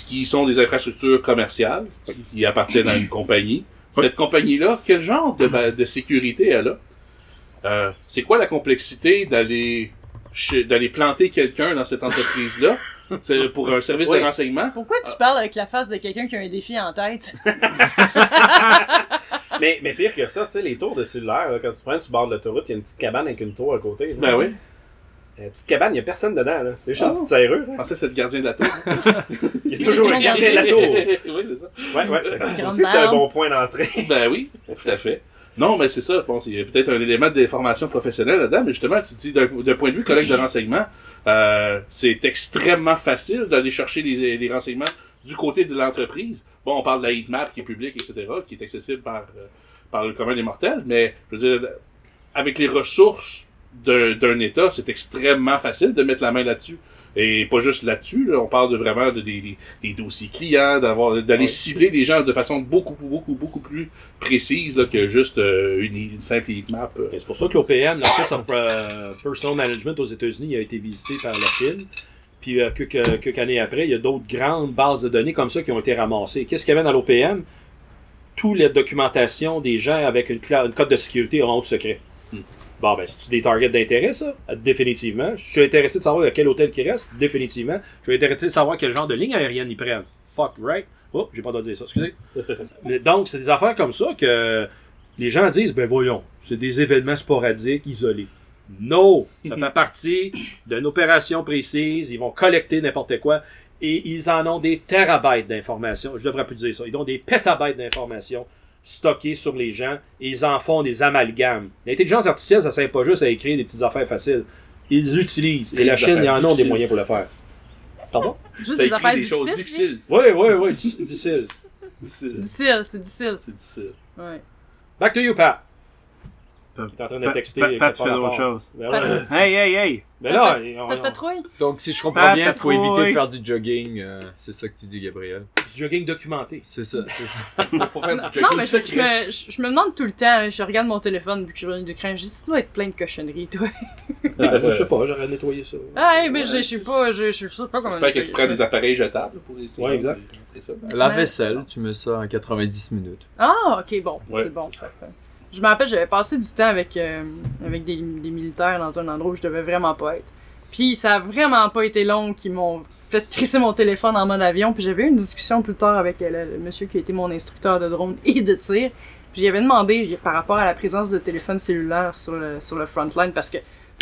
qui sont des infrastructures commerciales, qui appartiennent à une compagnie, cette compagnie-là, quel genre de sécurité elle a? Euh, c'est quoi la complexité d'aller d'aller planter quelqu'un dans cette entreprise-là? C'est pour un service Oui. de renseignement? Pourquoi tu parles avec la face de quelqu'un qui a un défi en tête? mais, mais pire que ça, tu sais, les tours de cellulaire, là, quand tu prends sur le bord de l'autoroute, il y a une petite cabane avec une tour à côté. là. Ben oui. Une petite cabane, il n'y a personne dedans. là. C'est juste une Ah. petite serrure. Je là. pensais que c'était le gardien de la tour. Il y a toujours un gardien de la tour. oui, c'est ça. Ouais, ouais. Ça aussi, c'est un bon point d'entrée. Ben oui, tout à fait. Non, mais c'est ça, je pense. Il y a peut-être un élément d'information professionnelle là-dedans, mais justement, tu dis d'un point de vue collègue de renseignement, euh, c'est extrêmement facile d'aller chercher les, les renseignements du côté de l'entreprise. Bon, on parle de la heatmap qui est publique, etc., qui est accessible par, euh, par le commun des mortels, mais je veux dire, avec les ressources d'un d'un État, c'est extrêmement facile de mettre la main là-dessus. Et pas juste là-dessus, là, on parle de vraiment de, des, des, des dossiers clients, d'avoir d'aller Ouais. cibler des gens de façon beaucoup, beaucoup, beaucoup plus précise là, que juste euh, une, une simple heatmap. euh. Et c'est pour ça que l'OPM, l'Office of euh, Personal Management aux États-Unis, a été visité par la Chine. Puis euh, quelques, quelques années après, il y a d'autres grandes bases de données comme ça qui ont été ramassées. Qu'est-ce qu'il y avait dans l'OPM? Toutes les documentations des gens avec une code de sécurité en haut secret. Bon, ben, c'est-tu des targets d'intérêt, ça? Définitivement. Je suis intéressé de savoir à quel hôtel qui reste? Définitivement. Je suis intéressé de savoir quel genre de ligne aérienne ils prennent. Fuck, right? Oh, j'ai pas le droit de dire ça, excusez. Mais donc, c'est des affaires comme ça que les gens disent, ben voyons, c'est des événements sporadiques, isolés. Non! Ça fait partie d'une opération précise, ils vont collecter n'importe quoi, et ils en ont des terabytes d'informations. Je devrais plus dire ça. Ils ont des pétabytes d'informations stockées sur les gens, et ils en font des amalgames. L'intelligence artificielle, ça ne sert pas juste à écrire des petites affaires faciles. Ils l'utilisent, et la Chine, ils en ont des moyens pour le faire. Pardon? Juste des affaires des choses difficiles. difficiles. Oui, oui, oui, difficile. Difficile. Difficile, c'est difficile. C'est difficile. Ouais. Back to you, Pat. T'es en train de texter. Pat- Pat fait d'autres choses. Ben ouais. Hey, hey, hey! Mais là, Pas on, de patrouille? Donc, si je comprends bien, il faut éviter de faire du jogging. euh, c'est ça que tu dis, Gabriel. du jogging documenté. C'est ça, c'est ça. Faut, faire du Non, jogging mais je, me, je, je me demande tout le temps, je regarde mon téléphone depuis que je reviens d'Ukraine, je dis, tu dois être plein de cochonneries, toi. Ah, je sais pas, j'aurais nettoyé ça. Ah, hey, mais je je sais pas, je, je sais pas comment. J'espère que tu prends des appareils jetables pour les Ouais, exact. La vaisselle, tu mets ça en 90 minutes. Ah, ok, bon, Ouais. c'est bon. parfait. Je me rappelle, j'avais passé du temps avec, euh, avec des, militaires dans un endroit où je devais vraiment pas être. Puis ça a vraiment pas été long qu'ils m'ont fait trisser mon téléphone en mode avion. Puis j'avais eu une discussion plus tard avec euh, le, monsieur qui été mon instructeur de drone et de tir. Puis j'avais demandé j'ai- par rapport à la présence de téléphone cellulaire sur le, sur le frontline parce que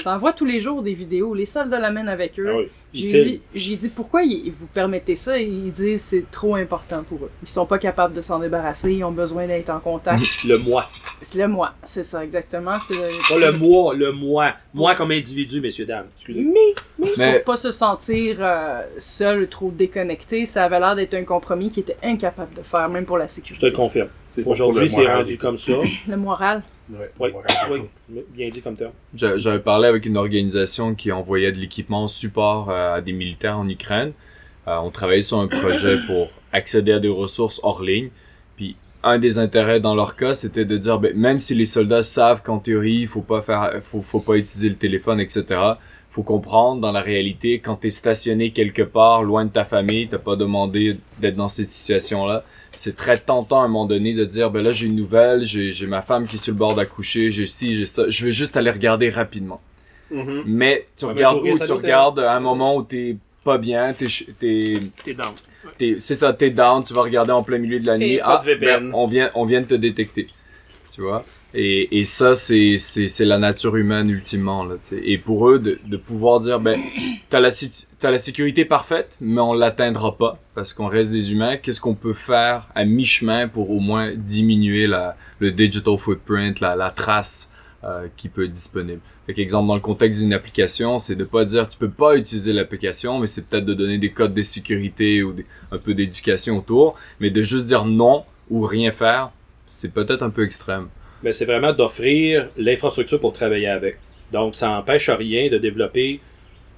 t'en vois tous les jours des vidéos, les soldats l'amènent avec eux. Ah oui. Il J'ai file. dit, j'ai dit pourquoi ils- vous permettez ça? Ils disent c'est trop important pour eux. Ils sont pas capables de s'en débarrasser, ils ont besoin d'être en contact. Le moi. c'est le moi, c'est ça exactement. C'est le, Pas le moi, le moi. Moi comme individu, messieurs, dames. Excusez. Mais pour pas se sentir euh, seul, trop déconnecté, ça avait l'air d'être un compromis qui était incapable de faire, même pour la Je te sécurité. le confirme. Aujourd'hui, c'est rendu comme ça. Le moral. Ouais, Oui, le moral. oui, bien dit comme terme. j'a- j'avais parlé avec une organisation qui envoyait de l'équipement support euh, à des militaires en Ukraine. Euh, on travaillait sur un projet pour accéder à des ressources hors ligne. Puis un des intérêts dans leur cas, c'était de dire, ben, même si les soldats savent qu'en théorie, il faut pas faire, faut, faut pas utiliser le téléphone, etc. Faut comprendre dans la réalité, quand t'es stationné quelque part, loin de ta famille, t'as pas demandé d'être dans cette situation-là. C'est très tentant à un moment donné de dire, ben là, j'ai une nouvelle, j'ai, ma femme qui est sur le bord d'accoucher, j'ai ci, j'ai ça. Je veux juste aller regarder rapidement. Mhm. Mais tu regardes où? Tu regardes à un moment où t'es pas bien, t'es, t'es, t'es- c'est ça, t'es down, tu vas regarder en plein milieu de la nuit. Ah, ben, on vient, on vient de te détecter. Tu vois? Et, ça, c'est, la nature humaine ultimement. Et pour eux, de, pouvoir dire, ben, t'as la, sécurité parfaite, mais on l'atteindra pas parce qu'on reste des humains. Qu'est-ce qu'on peut faire à mi-chemin pour au moins diminuer le digital footprint, la, trace euh, qui peut être disponible? Fait exemple dans le contexte d'une application, c'est de pas dire tu peux pas utiliser l'application, mais c'est peut-être de donner des codes de sécurité ou un peu d'éducation autour, mais de juste dire non ou rien faire, c'est peut-être un peu extrême. Mais c'est vraiment d'offrir l'infrastructure pour travailler avec. Donc, ça n'empêche rien de développer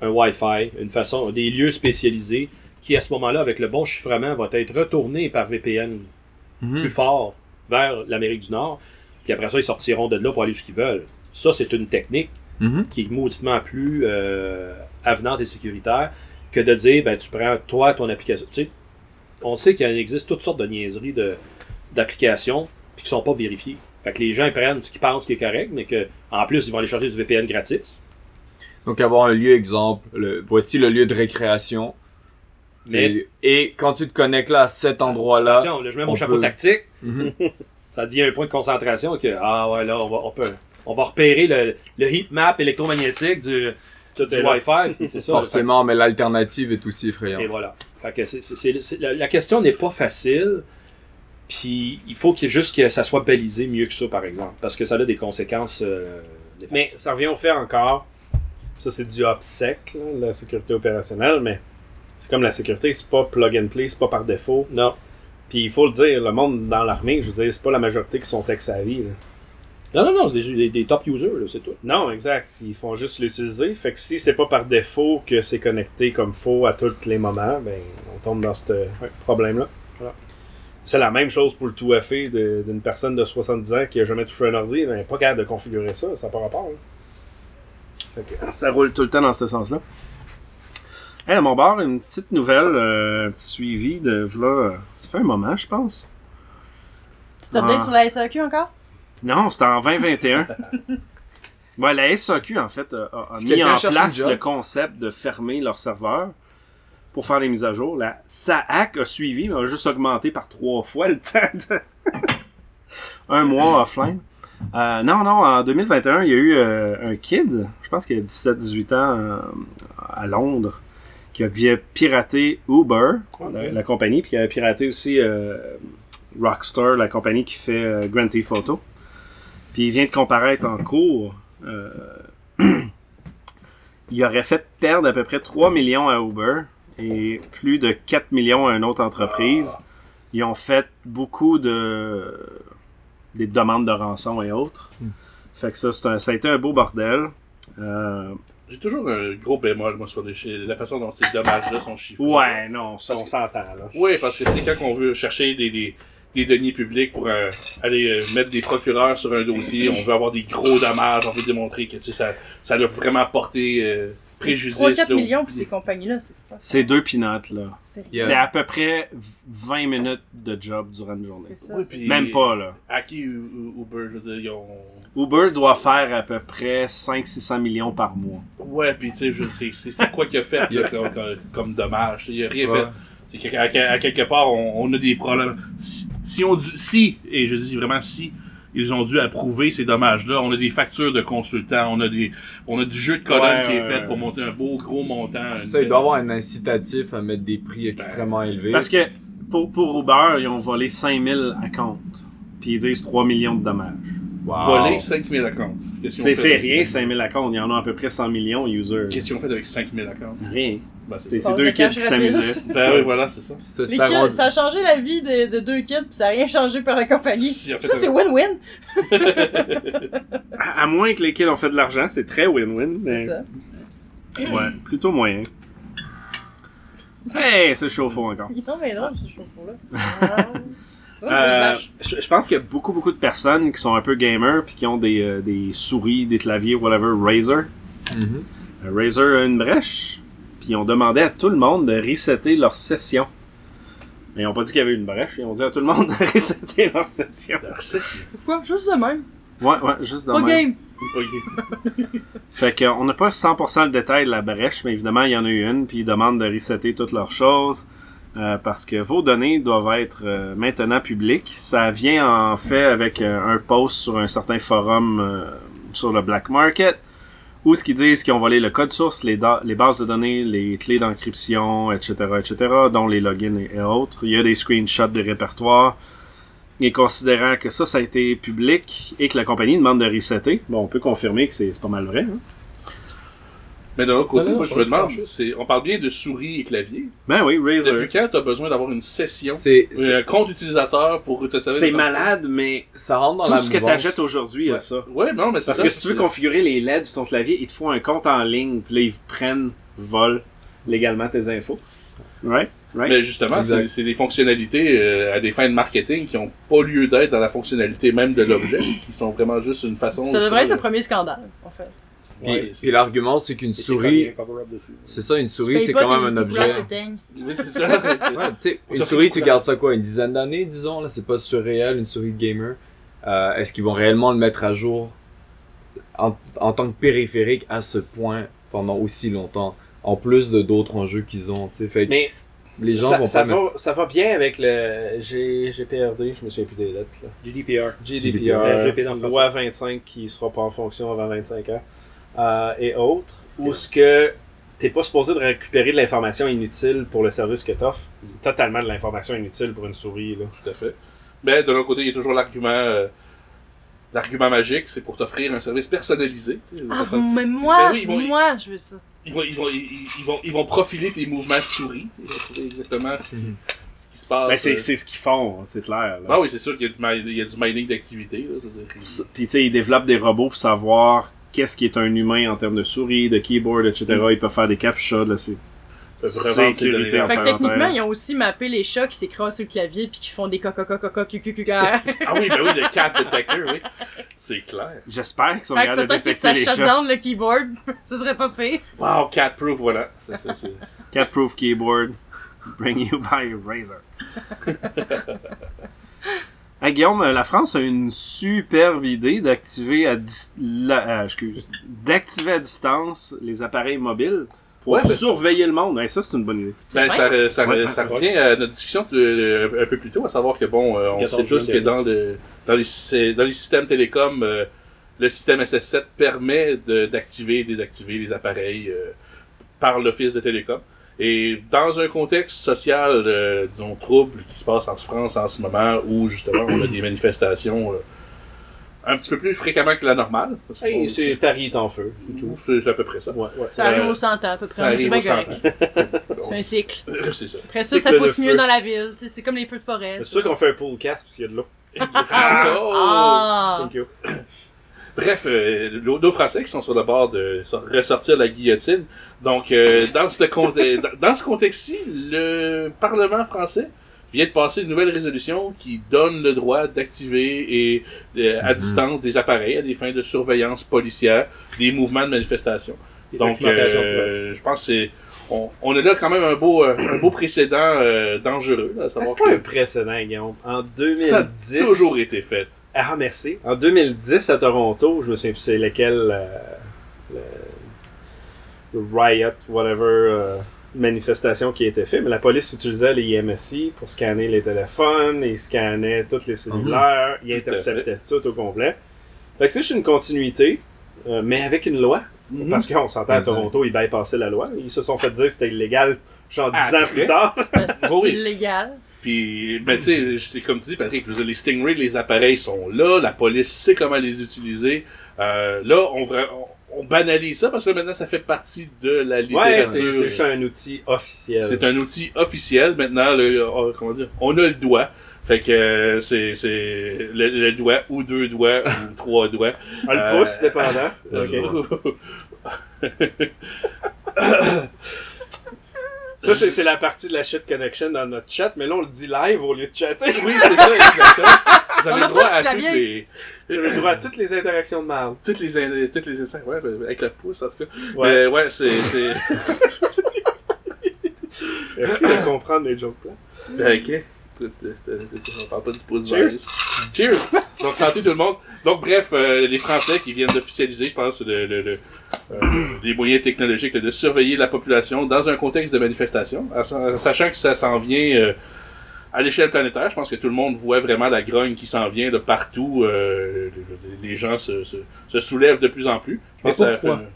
un Wi-Fi, une façon, des lieux spécialisés qui, à ce moment-là, avec le bon chiffrement, va être retourné par VPN plus fort vers l'Amérique du Nord. Puis après ça, ils sortiront de là pour aller où ils veulent. Ça, c'est une technique Mhm. qui est mauditement plus euh, avenante et sécuritaire que de dire, ben, tu prends toi ton application. Tu sais, on sait qu'il existe toutes sortes de niaiseries de, d'applications puis qui sont pas vérifiées. Fait que les gens ils prennent ce qu'ils pensent qui est correct, mais que en plus, ils vont aller chercher du VPN gratis. Donc avoir un lieu exemple, le- voici le lieu de récréation. Mais- Et, et quand tu te connectes là à cet endroit-là, Attention, là, je mets mon on chapeau peut- tactique, Mhm. ça devient un point de concentration que, ah ouais, là, on va, on peut, on va repérer le, le heat map électromagnétique du. Wi-Fi, ça. forcément, mais l'alternative est aussi effrayante. Et voilà. Fait que la question n'est pas facile. Puis il faut qu'il juste que ça soit balisé mieux que ça, par exemple. Parce que ça a des conséquences. euh. Mais ça revient au fait encore. Ça, c'est du OPSEC, là, la sécurité opérationnelle, mais c'est comme la sécurité, c'est pas plug and play, c'est pas par défaut. Non. Puis il faut le dire, le monde dans l'armée, je veux dire, c'est pas la majorité qui sont tech à vie. Non, non, non, c'est des, des- des top users, c'est tout. Non, exact. Ils font juste l'utiliser. Fait que si c'est pas par défaut que c'est connecté comme faut à tous les moments, ben on tombe dans ce problème-là. Voilà. C'est la même chose pour le tout fait de- d'une personne de 70 ans qui a jamais touché un ordi, ben pas capable de configurer ça, ça n'a pas rapport. là. Fait que ça roule tout le temps dans ce sens-là. Hey, à mon bord, une petite nouvelle, euh, un petit suivi de euh, ça fait un moment, je pense. Tu t'updates Ah. sur la SAQ encore? Non, c'était en 2021. ouais, la SAQ, en fait, a, a- mis en place le concept de fermer leur serveur pour faire les mises à jour. La SAAC a suivi, mais a juste augmenté par trois fois le temps de... un mois offline. Euh, non, non, en 2021, il y a eu euh, un kid, je pense qu'il a 17-18 ans, euh, à Londres, qui a via piraté Uber, la, la compagnie, puis qui a piraté aussi Rockstar, la compagnie qui fait Grand Theft Auto. Puis il vient de comparaître en cours. il aurait fait perdre à peu près 3 millions à Uber et plus de 4 millions à une autre entreprise. Ils ont fait beaucoup de des demandes de rançon et autres. Fait que ça, c'est un- ça a été un beau bordel. Euh, J'ai toujours un gros bémol, moi, sur les la façon dont ces dommages-là sont chiffrés. ouais, non, ça, on s'entend, là. Oui, parce que tu sais, quand on veut chercher des, des, des deniers publics pour euh, aller euh, mettre des procureurs sur un dossier, on veut avoir des gros dommages, on veut démontrer que tu sais, ça, ça a vraiment porté euh, préjudice. 3-4 là, au- millions pour ces compagnies-là, c'est pas C'est deux pinottes, là. C'est à peu près 20 minutes de job durant une journée. c'est ça. Oui, c'est- puis- Même pas, là. Ou ou Uber, je veux dire, ils ont. Uber doit faire à peu près 500-600 millions par mois. Ouais, puis tu sais, je sais, c'est c'est quoi qu'il a fait là, comme, comme, comme dommage. Il a rien Ouais. fait. À, à quelque part, on, on a des problèmes. Si, si on si, et je dis vraiment si, ils ont dû approuver ces dommages-là, on a des factures de consultants, on a des, on a du jeu de colonne Ouais, qui est fait pour monter un beau gros montant. Ça, il doit y avoir un incitatif à mettre des prix extrêmement élevés. Parce que pour, pour Uber, ils ont volé 5000 à compte. Puis ils disent 3 millions de dommages. Wow. Voler 5000 accounts. Qu'est-ce qu'ils ont C'est fait c'est avec rien, 5000? 5000 à compte. Il y en a à peu près 100 millions users. Qu'est-ce qu'ils ont fait avec 5000 accounts? Rien. Ben, C'est c'est c'est deux de kids qui s'amusaient. Ben oui, voilà, c'est ça. Ça, Les c'est kids, ça a changé la vie de, de deux kids, puis ça a rien changé par la compagnie. Ça, c'est win-win. À, à moins que les kids ont fait de l'argent, c'est très win-win. C'est Mais ça. ouais, plutôt moyen. Hey, c'est chauffe-eau encore. Il tombe bien drôle, ce chauffe-eau-là. C'est vrai, Euh, je, je pense qu'il y a beaucoup, beaucoup de personnes qui sont un peu gamers puis qui ont des, euh, des souris, des claviers, whatever, Razer. Mhm. Euh, Razer a une brèche, puis ils ont demandé à tout le monde de resetter leur session. Mais ils n'ont pas dit qu'il y avait une brèche, ils ont dit à tout le monde de resetter leur session. Pourquoi? Juste de même? Ouais, ouais, juste de Pas même. game. pas gay. Fait qu'on n'a pas 100% le détail de la brèche, mais évidemment, il y en a eu une, puis ils demandent de resetter toutes leurs choses. euh, parce que vos données doivent être euh, maintenant publiques. Ça vient en fait avec euh, un post sur un certain forum euh, sur le black market, où ce qu'ils disent qu'ils ont volé le code source, les, bases de données, les clés d'encryption, etc., etc., dont les logins et, autres. Il y a des screenshots des répertoires. Et considérant que ça, ça a été public et que la compagnie demande de resetter, bon, on peut confirmer que c'est pas mal vrai. hein. Mais d'un autre côté, Non, moi, je me demande, c'est, on parle bien de souris et clavier. Ben oui, Depuis Razer. quand tu as besoin d'avoir une session, C'est, un compte utilisateur pour te servir C'est de malade, mais ça rentre dans tout la ce que tu mouvance. achètes aujourd'hui a ça. Ouais, non, mais c'est Parce ça. que si tu veux configurer les LED sur ton clavier, ils te font un compte en ligne, puis là, ils prennent, volent légalement tes infos. Right? Right? Mais justement, c'est des fonctionnalités euh, à des fins de marketing qui n'ont pas lieu d'être dans la fonctionnalité même de l'objet, qui sont vraiment juste une façon. Ça devrait être le premier scandale, en fait. Puis, Ouais, c'est- puis l'argument, c'est qu'une souris, c'est ça, une souris, c'est quand même un objet. Oui, c'est ça. Ouais, une souris, tu gardes ça quoi, une dizaine d'années, disons, là, c'est pas surréel, une souris de gamer. Euh, Est-ce qu'ils vont réellement le mettre à jour en, en tant que périphérique à ce point pendant aussi longtemps, en plus de d'autres enjeux qu'ils ont, tu sais, fait Mais les gens ça, vont ça pas va, ça va bien avec le G- GPRD, je me souviens plus des lettres. Là. GDPR. GDPR, le français. loi 25 qui sera pas en fonction avant 25 ans, euh, et autres, où ce que t'es pas supposé de récupérer de l'information inutile pour le service que t'offres. C'est totalement de l'information inutile pour une souris. Là. Tout à fait. Mais de l'autre côté, il y a toujours l'argument. euh, L'argument magique, c'est pour t'offrir un service personnalisé. Ah, personne- mais moi, Ben oui, ils vont- moi, je veux ça. ils, vont, ils, vont, ils, ils vont, ils vont profiler tes mouvements de souris. Ils vont trouver exactement ce, ce qui se passe. Ben, c'est euh. c'est ce qu'ils font, c'est clair. là. Ah oui, c'est sûr qu'il y a du, mi- il y a du mining d'activité. Puis tu sais, ils développent des robots pour savoir qu'est-ce qui est un humain en termes de souris, de keyboard, etc. Ils peuvent faire des captcha, là, c'est sécurité en Fait que techniquement, ils ont aussi mappé les chats qui s'écrasent sur le clavier puis qui font des coca Ah oui, ben oui, le cat detector, oui. C'est clair. J'espère qu'ils sont que capables de peut-être que détecter ça les shut chats. down le keyboard. Ce serait pas pire. Wow, cat proof, voilà. Keyboard, bring you by Razer. Hey, Guillaume, la France a une superbe idée d'activer à, dis- la- euh, excuse, d'activer à distance les appareils mobiles pour Ouais, ben- surveiller le monde. Hey, ça, c'est une bonne idée. Ben, ça, Ouais, revient à notre discussion de- de- un peu plus tôt, à savoir que bon, euh, on 14 sait tous que dans, le, dans, les, sy- dans les systèmes télécoms, euh, le système SS7 permet de- d'activer et désactiver les appareils euh, par l'Office de télécom. Et dans un contexte social, euh, disons, trouble qui se passe en France en ce moment, où justement on a des manifestations euh, un petit peu plus fréquemment que la normale. parce que Hey, bon, c'est Paris est en feu, c'est tout. c'est c'est à peu près ça. Ouais, ouais. Ça arrive Euh, au 100 ans, à peu Ça près. C'est arrive bien au 100 correct. ans. C'est un cycle. C'est ça. Après ça, ça Cycle de pousse mieux feu. dans la ville. Tu sais, C'est comme les feux de forêt. C'est pour ça qu'on fait un pool cast parce qu'il y a de l'eau. Oh! Ah! Thank you. Bref, euh, nos Français qui sont sur le bord de so- ressortir la guillotine. Donc, euh, dans ce, euh, dans- ce contexte-ci, le Parlement français vient de passer une nouvelle résolution qui donne le droit d'activer et euh, à distance des appareils à des fins de surveillance policière des mouvements de manifestation. Et Donc, euh, je pense que c'est on, on a là quand même un beau, euh, un beau précédent euh, dangereux. C'est pas un que précédent, Guillaume? En ça 2010. a toujours été fait. Ah, merci. En 2010, à Toronto, je me souviens plus c'est lequel. euh, le, le riot, whatever, euh, manifestation qui a été fait, mais la police utilisait les IMSI pour scanner les téléphones, ils scannaient tous les cellulaires, ils à interceptaient tout au complet. Fait que c'est juste une continuité, euh, mais avec une loi. Mhm. Parce qu'on s'entend à. Toronto, ils bypassaient la loi. Ils se sont fait dire que c'était illégal, genre 10 ans plus tard. C'est illégal. Puis, ben, tu sais, comme tu dis, Patrick, les Stingray, les appareils sont là, la police sait comment les utiliser. Euh, là, on, on, on banalise ça parce que là, maintenant, ça fait partie de la Ouais, c'est littérature. c'est juste un outil officiel. C'est un outil officiel. Maintenant, le, euh, comment dire, on a le doigt. Fait que euh, c'est c'est le, le doigt ou deux doigts ou trois doigts. Un le Euh, pouce, dépendant. Ok. Ça, c'est c'est la partie de la shit connection dans notre chat, mais là, on le dit live au lieu de chatter. oui, c'est ça, exactement. Vous avez a le droit à toutes les, Vous avez le droit à toutes les interactions de marde. toutes les, in- toutes les instants. Ouais, ben, avec le pouce, en tout cas. Ouais. Mais ouais, c'est, c'est, Merci de comprendre les jokes là. Ben, ok. Euh, euh, on parle pas du pouce Cheers. Cheers! Donc, santé tout le monde. Donc, bref, euh, les Français qui viennent d'officialiser, je pense, le, le, le, euh, les moyens technologiques là, de surveiller la population dans un contexte de manifestation, sachant que ça s'en vient euh, à l'échelle planétaire. Je pense que tout le monde voit vraiment la grogne qui s'en vient de partout. euh, les- les gens se, se, se soulèvent de plus en plus. Je pense Mais que ça pourquoi? fait-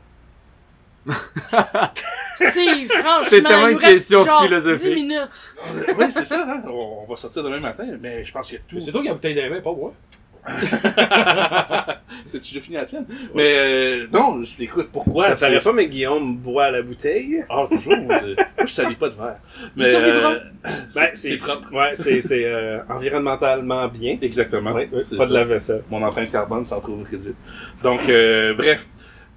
Steve, franchement, C'est tellement une question philosophique. 10 minutes. Oui, c'est ça, hein? on, va sortir demain matin, mais je pense que tout. C'est toi qui as bouteille mains, pas moi. T'as-tu déjà fini la tienne? Mais euh, non, je- écoute, pourquoi? ça paraît pas, mais Guillaume boit à la bouteille. Ah, toujours. moi, je, salis pas de verre. Mais, euh. Ben, c'est propre. Ouais, c'est c'est, euh, environnementalement bien. Exactement. Ouais, ouais, C'est pas de la vaisselle. Mon empreinte carbone s'en trouve réduite. Donc, euh, bref.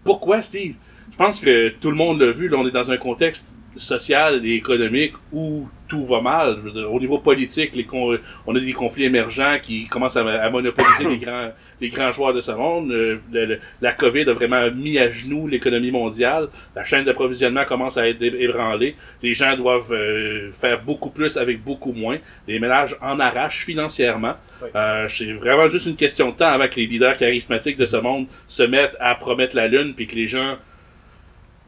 Pourquoi, Steve? Je pense que tout le monde l'a vu. Là, on est dans un contexte social et économique où tout va mal. Je veux dire, au niveau politique, les con- on a des conflits émergents qui commencent à, à monopoliser les grands, les grands joueurs de ce monde. Euh, le- le- la COVID a vraiment mis à genoux l'économie mondiale. La chaîne d'approvisionnement commence à être ébranlée. Les gens doivent euh, faire beaucoup plus avec beaucoup moins. Les ménages en arrachent financièrement. Euh, c'est vraiment juste une question de temps avant que les leaders charismatiques de ce monde se mettent à promettre la lune puis que les gens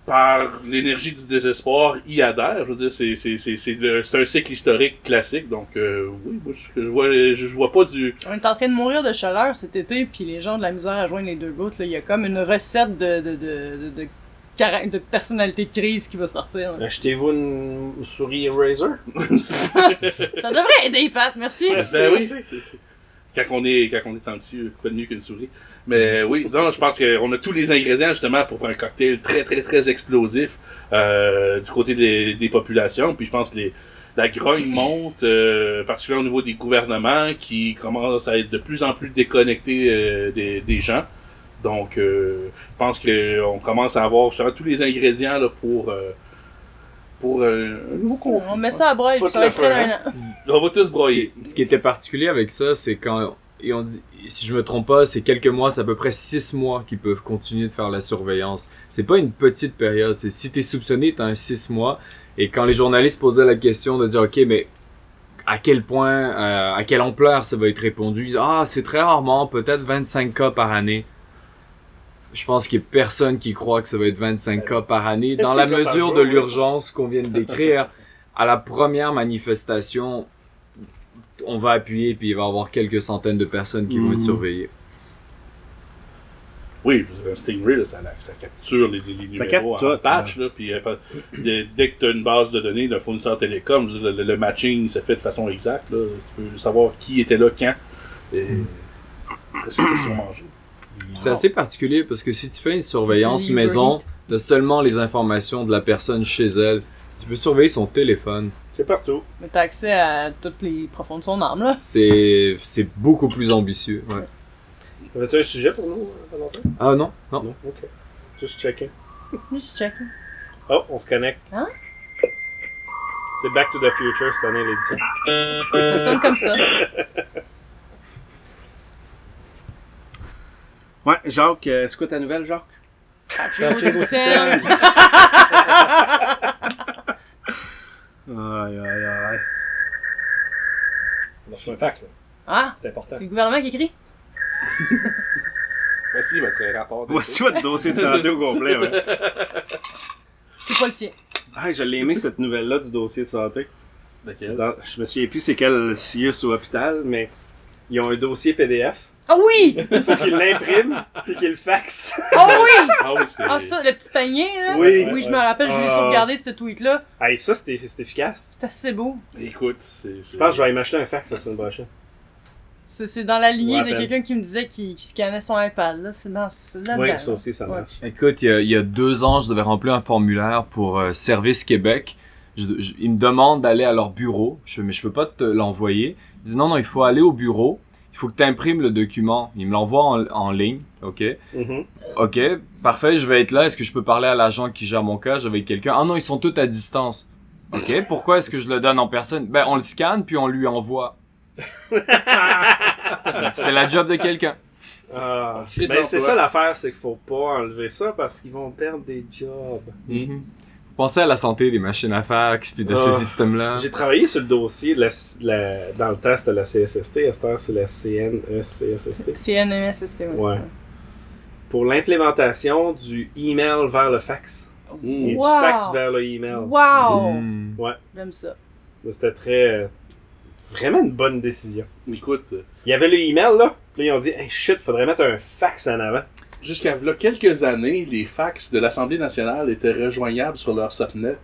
par l'énergie du désespoir y adhèrent. Je veux dire, c'est, c'est, c'est, c'est, le- c'est un cycle historique classique. Donc, euh, oui, moi, je, je vois, je, je vois pas du... On est en train de mourir de chaleur cet été, puis les gens de la misère à joindre les deux bouts. là. Il y a comme une recette de, de, de, de, de, cara- de personnalité de crise qui va sortir. là. Achetez-vous une souris Razer. Ça devrait aider, Pat, merci. Merci, Ben oui. quand on est quand on est en dessus, quoi de mieux qu'une souris? Mais oui, non, je pense qu'on a tous les ingrédients justement pour faire un cocktail très très très explosif euh, du côté des, des populations. Puis je pense que les, la grogne monte, euh, particulièrement au niveau des gouvernements qui commencent à être de plus en plus déconnectés euh, des, des gens. Donc, euh, je pense qu'on commence à avoir justement tous les ingrédients là, pour euh, pour euh, un nouveau conflit. On met ça à broyer, ça va être un an. On va tous Ce broyer. qui, ce qui était particulier avec ça, c'est quand et on dit, si je me trompe pas, c'est quelques mois, c'est à peu près six mois qu'ils peuvent continuer de faire la surveillance. C'est pas une petite période. C'est si t'es soupçonné, t'as un six mois. Et quand les journalistes posaient la question de dire, ok, mais à quel point, euh, à quelle ampleur ça va être répondu, ah, c'est très rarement, peut-être 25 cas par année. Je pense qu'il y a personne qui croit que ça va être 25 cas par année. Dans 25 la mesure de l'urgence qu'on vient de décrire, à la première manifestation, on va appuyer puis il va y avoir quelques centaines de personnes qui vont être Mhm. surveillées. Oui, un Stingray, là, ça, ça capture les, les, les Ça numéros capte en patch. Là, puis, euh, dès, dès que tu as une base de données d'un fournisseur télécom, le, le matching se fait de façon exacte. Là. Tu peux savoir qui était là quand. Et... Question manger? C'est assez particulier parce que si tu fais une surveillance maison, t'as seulement les informations de la personne chez elle. Si tu peux surveiller son téléphone, C'est partout. Mais t'as accès à toutes les profondes de son âme, là. c'est c'est beaucoup plus ambitieux. Ouais. T'avais-tu un sujet pour nous, euh, Valentin? Ah non, non. Non? Ok. Juste checker. Juste check. Oh, on se connecte. Hein? C'est Back to the Future cette année, l'édition. Ça sonne comme ça. Ouais, Jacques, euh, c'est quoi ta nouvelle, Jacques? Aïe, aïe, aïe. On a reçu un fax, là. Ah, C'est important. c'est le gouvernement qui écrit? Voici votre rapport. Voici votre dossier de santé au complet, ouais. C'est pas le tien. Ah, je l'ai aimé cette nouvelle-là du dossier de santé. Dans- je me souviens plus c'est quel CIUS ou hôpital, mais ils ont un dossier PDF. Ah oui! Faut qu'ils l'impriment, puis qu'ils le faxent. Ah oui! Ah oui, c'est. Ah ça, le petit panier, là? Oui. Oui, je me rappelle, je l'ai Ah. sauvegardé, ce tweet-là. Hey, ça, c'était c'est efficace. C'est assez beau. Écoute, c'est. Je pense que je vais aller m'acheter un fax la semaine prochaine. C'est c'est dans la lignée Ouais, de ben. quelqu'un qui me disait qu'il qu'il scannait son iPad, là. C'est dans, c'est là-dedans. Oui, ça là. aussi, ça Ouais. marche. Écoute, il y, a, il y a deux ans, je devais remplir un formulaire pour euh, Service Québec. Je- je- ils me demandent d'aller à leur bureau. Je fais, mais je peux pas te l'envoyer. Ils disent non, non, il faut aller au bureau. Il faut que tu imprimes le document. Ils me l'envoient en, en ligne. OK? Mhm. OK, parfait, je vais être là. Est-ce que je peux parler à l'agent qui gère mon cas? Avec quelqu'un? Ah non, ils sont tous à distance. OK, pourquoi est-ce que je le donne en personne? Ben, on le scanne puis on lui envoie. C'était la job de quelqu'un. Ah, ben, c'est ça l'affaire, c'est qu'il faut pas enlever ça parce qu'ils vont perdre des jobs. Mhm. Pensez à la santé des machines à fax puis de Ah. ces systèmes-là. J'ai travaillé sur le dossier de la, de la- dans le temps, c'était la CSST, à cette heure, c'est la CNECSST. CNMSST, ouais. Ouais. Pour l'implémentation du email vers le fax. Mmh. Et du fax vers le email. Wow! Mhm. J'aime ça. C'était très. euh, vraiment une bonne décision. Écoute, Il y avait le email là, puis là, ils ont dit, hey shit, faudrait mettre un fax en avant. Jusqu'à quelques années, les fax de l'Assemblée nationale étaient rejoignables sur leur subnet.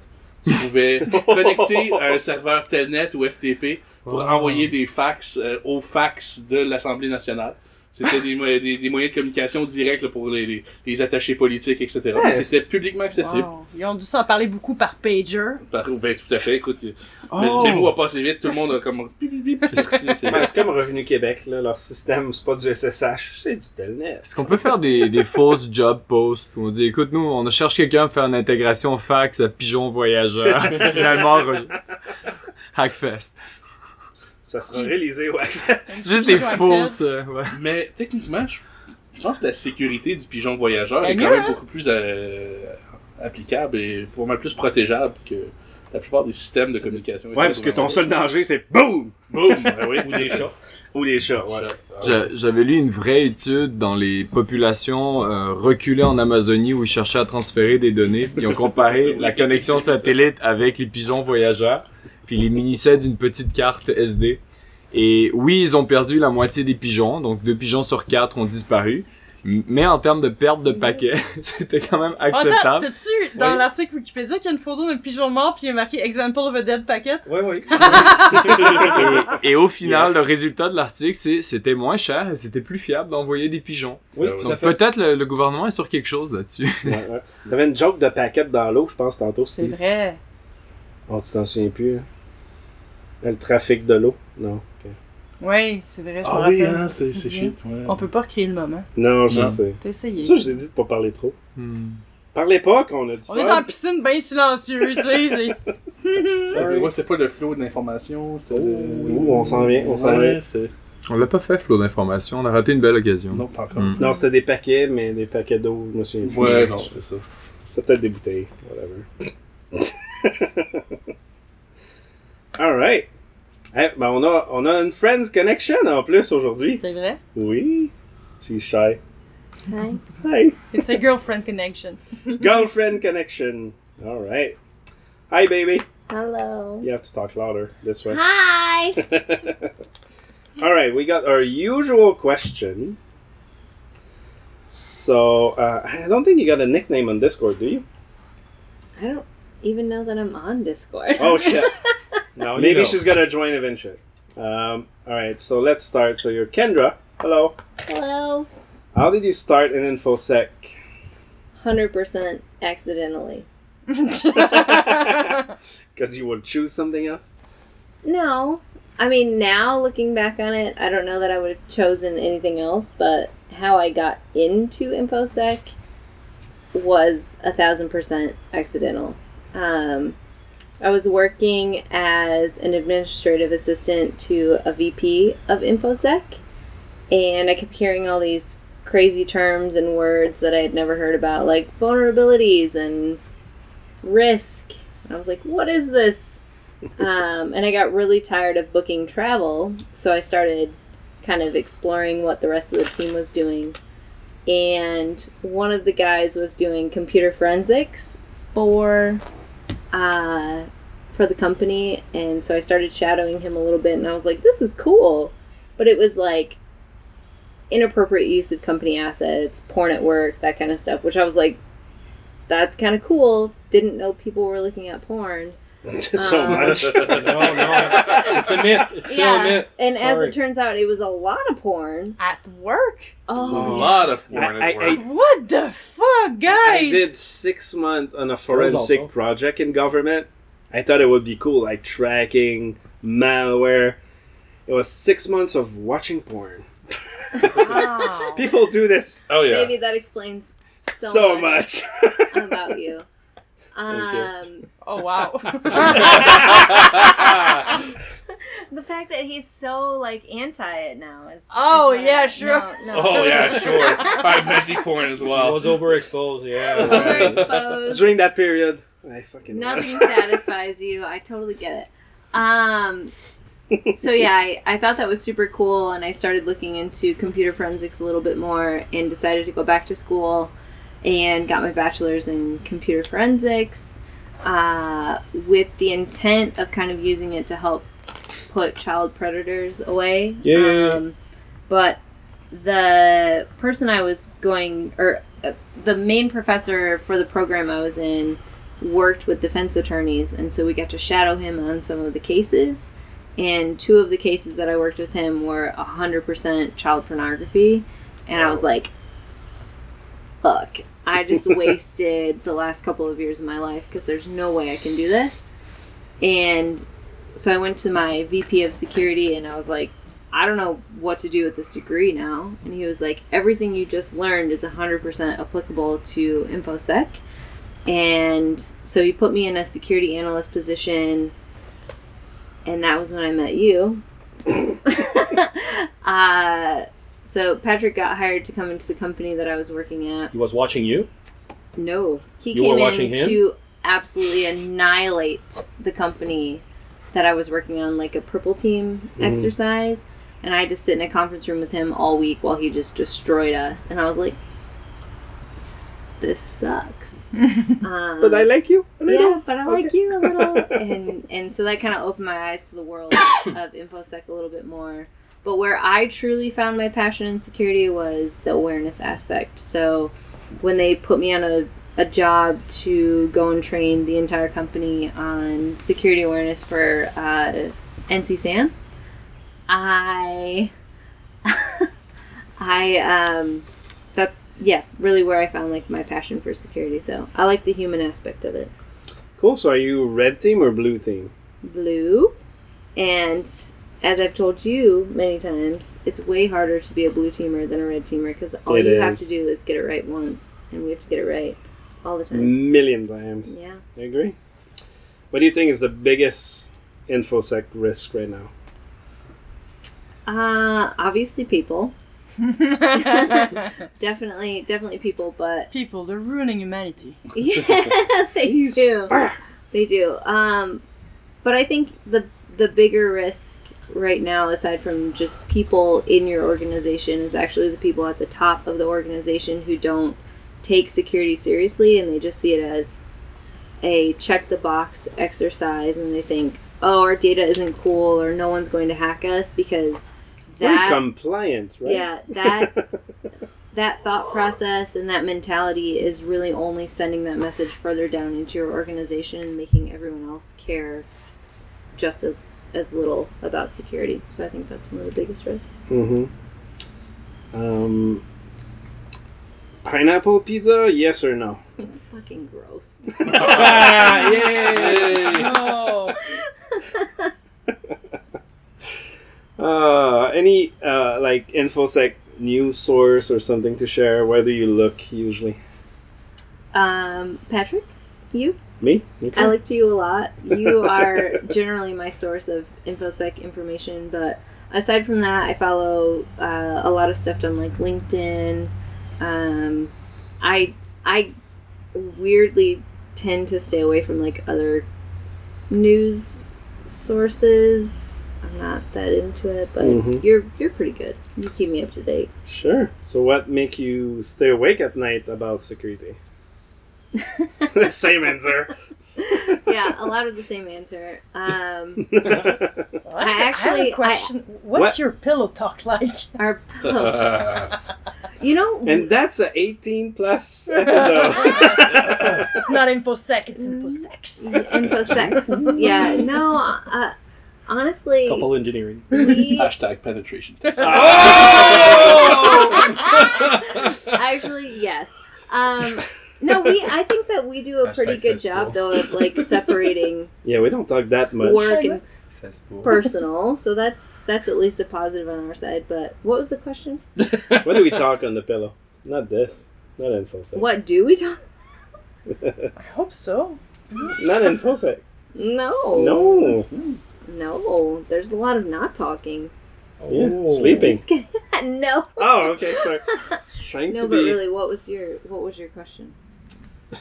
Tu pouvais connecter à un serveur Telnet ou FTP pour envoyer des fax euh, au fax de l'Assemblée nationale. C'était des, mo- des, des moyens de communication directs là, pour les, les, les attachés politiques, etc. Ouais, C'était publiquement accessible. Wow. Ils ont dû s'en parler beaucoup par pager. Par- ben, tout à fait. Écoute, le Oh. mémo a passé vite, tout le monde a comme... C'est- comme Revenu Québec, là, leur système, c'est pas du SSH, c'est du Telnet. Est-ce qu'on peut faire des, des fausses job posts où on dit écoute nous on cherche quelqu'un pour faire une intégration fax à pigeon voyageur finalement Hackfest Ça sera réalisé au Hackfest. c'est juste des fausses euh, ouais. Mais techniquement, je, je pense que la sécurité du pigeon voyageur Ben est quand même beaucoup plus euh, applicable et pas mal plus protégeable que la plupart des systèmes de communication. Ouais, parce que ton seul danger, c'est BOUM! Boum! Ben oui, ou des chats. Ou les chats, voilà. J'a- j'avais lu une vraie étude dans les populations euh, reculées en Amazonie où ils cherchaient à transférer des données puis ils ont comparé la connexion satellite avec les pigeons voyageurs puis ils les munissaient d'une petite carte SD et oui ils ont perdu la moitié des pigeons donc deux pigeons sur quatre ont disparu mais en termes de perte de paquets c'était quand même Attends, acceptable c'était-tu dans Oui. l'article Wikipédia qu'il y a une photo d'un pigeon mort puis il y a marqué Example of a dead packet? Ouais, ouais. et, et au final Yes. le résultat de l'article c'est c'était moins cher et c'était plus fiable d'envoyer des pigeons Oui, oui. donc fait. peut-être le, le gouvernement est sur quelque chose là-dessus Ouais, ouais. T'avais une joke de paquet dans l'eau, je pense, tantôt, C'est vrai. Oh, tu t'en souviens plus, hein? Le trafic de l'eau? Non. ok. Oui, c'est vrai, je me Ah rappelle. oui, hein, c'est shit. Ouais. On peut pas recréer le moment. Non, je Non. sais. T'as essayé. C'est ça que je t'ai dit de pas parler trop. Hmm. Parlez pas qu'on a du On fun. est dans la piscine bien silencieux, tu sais. ouais, c'était pas le flow de l'information, c'était le... Ouh, on s'en vient, on s'en Ouais, vient. On l'a pas fait, flot d'informations. On a raté une belle occasion. Non, pas encore. Hmm. Non, c'était des paquets, mais des paquets d'eau, je me souviens plus. Ouais, non, c'est ça. C'est peut-être des bouteilles, whatever. Alright. Hey, ben on a, on a une Friends Connection en plus aujourd'hui. C'est vrai. Oui. She's shy. Hi. Hi. It's a girlfriend connection. Girlfriend Connection. Alright. Hi, baby. Hello. You have to talk louder this way. Hi. Alright, we got our usual question. So, uh, I don't think you got a nickname on Discord, do you? I don't even know that I'm on Discord. Oh, shit. No, Maybe you know. she's gonna join eventually. Um, alright, so let's start. So you're Kendra. Hello. Hello. How did you start in InfoSec? 100% accidentally. Because you would choose something else? No. I mean, now looking back on it, I don't know that I would have chosen anything else, but how I got into InfoSec was a thousand percent accidental. Um, I was working as an administrative assistant to a VP of InfoSec, and I kept hearing all these crazy terms and words that I had never heard about, like vulnerabilities and risk. I was like, what is this? um, and I got really tired of booking travel, so I started kind of exploring what the rest of the team was doing. And one of the guys was doing computer forensics for uh, for the company, and so I started shadowing him a little bit, and I was like, "This is cool," but it was like inappropriate use of company assets, porn at work, that kind of stuff, which I was like, "That's kind of cool." Didn't know people were looking at porn. so Um, much. no, no, it's a myth. It's still a myth. and as it turns out, it was a lot of porn. At work? Oh, A Oh, lot of porn I- at I- work. What the fuck, guys? I did six months on a forensic also. project in government. I thought it would be cool, like tracking malware. It was six months of watching porn. Wow. People do this oh yeah. maybe that explains so, so, much, much. about you. Um, Oh wow. the fact that he's so like anti it now is. Oh, is what- yeah, sure. No, no. oh yeah, sure. I veggie porn as It well. was overexposed, yeah. Overexposed. During that period, I fucking Nothing was. satisfies you. I totally get it. Um, so yeah, I, I thought that was super cool, and I started looking into computer forensics a little bit more, and decided to go back to school, and got my bachelor's in computer forensics, uh, with the intent of kind of using it to help put child predators away. Yeah, yeah, yeah. Um, but the person I was going, or uh, the main professor for the program I was in, worked with defense attorneys, and so we got to shadow him on some of the cases. And two of the cases that I worked with him were 100% child pornography. And I was like, fuck. I just wasted the last couple of years of my life because there's no way I can do this. And so I went to my VP of security and I was like, I don't know what to do with this degree now. And he was like, everything you just learned is 100% applicable to InfoSec. And so he put me in a security analyst position. And that was when I met you. uh, so Patrick got hired to come into the company that I was working at. He was watching you. No, he You came in him? to absolutely annihilate the company that I was working on, like a purple team Mm-hmm. exercise. And I had to sit in a conference room with him all week while he just destroyed us. And I was like, "This sucks." um, But I like you. a little. yeah, but I like you a little, and and so that kind of opened my eyes to the world of infosec a little bit more. But where I truly found my passion in security was the awareness aspect. So when they put me on a a job to go and train the entire company on security awareness for uh, NC SAM, I I um that's yeah really where I found like my passion for security. So I like the human aspect of it. Cool. So are you red team or blue team? Blue, and as I've told you many times, it's way harder to be a blue teamer than a red teamer because all It you have to do is get it right once, and we have to get it right all the time. Million times. Yeah. I agree. What do you think is the biggest infosec risk right now? Uh, obviously people. definitely, definitely people, but People, they're ruining humanity. yeah, they do. They do. Um, but I think the the bigger risk right now, aside from just people in your organization, is actually the people at the top of the organization who don't take security seriously and they just see it as a check the box exercise and they think, oh, our data isn't cool or no one's going to hack us because We're that compliant, right? yeah that that thought process and that mentality is really only sending that message further down into your organization and making everyone else care just as as little about security. So I think that's one of the biggest risks. hmm Um, Pineapple pizza, yes or no? Fucking gross. ah, yay! Oh. Uh, any uh, like infosec news source or something to share? Where do you look usually? Um, Patrick, you? Me? Okay. I look to you a lot. You are generally my source of infosec information, but aside from that, I follow uh, a lot of stuff done like LinkedIn. Um, I I weirdly tend to stay away from like other news sources. I'm not that into it, but Mhm. you're you're pretty good. You keep me up to date. Sure. So, what make you stay awake at night about security? Same answer. yeah, a lot of the same answer. Um, Well, I I, have actually- a question. What's What? your pillow talk like? our pillow. you know and that's a 18 plus episode. it's not infosec, it's infosex. InfoSex. yeah, no, uh, honestly, Couple engineering. we Hashtag penetration test. actually yes. Um, no, we. I think that we do a pretty good cesspool. job though of like separating yeah, we don't talk that much. work and personal. So that's that's at least a positive on our side. But what was the question? What do we talk on the pillow? Not this. Not infosec. What do we talk? I hope so. Not infosec. No, No. Mm-hmm. no. There's a lot of not talking. Yeah. Sleeping. Just no. Oh, okay. Sorry. Trying No, to but be. really, what was your what was your question?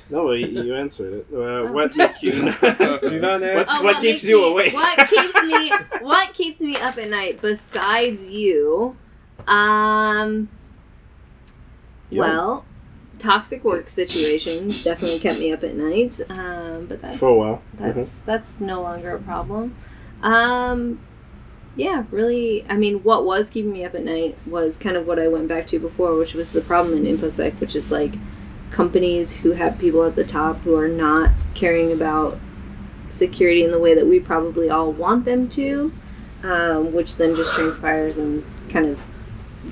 No, you, you answered it. Uh, What make you? what, Oh, what keeps you me, awake? What keeps me what keeps me up at night besides you? Um Yeah. well, toxic work situations definitely kept me up at night. Um but that's For a while. that's that's no longer a problem. Um yeah, really I mean what was keeping me up at night was kind of what I went back to before, which was the problem in InfoSec, which is like companies who have people at the top who are not caring about security in the way that we probably all want them to, um, which then just transpires and kind of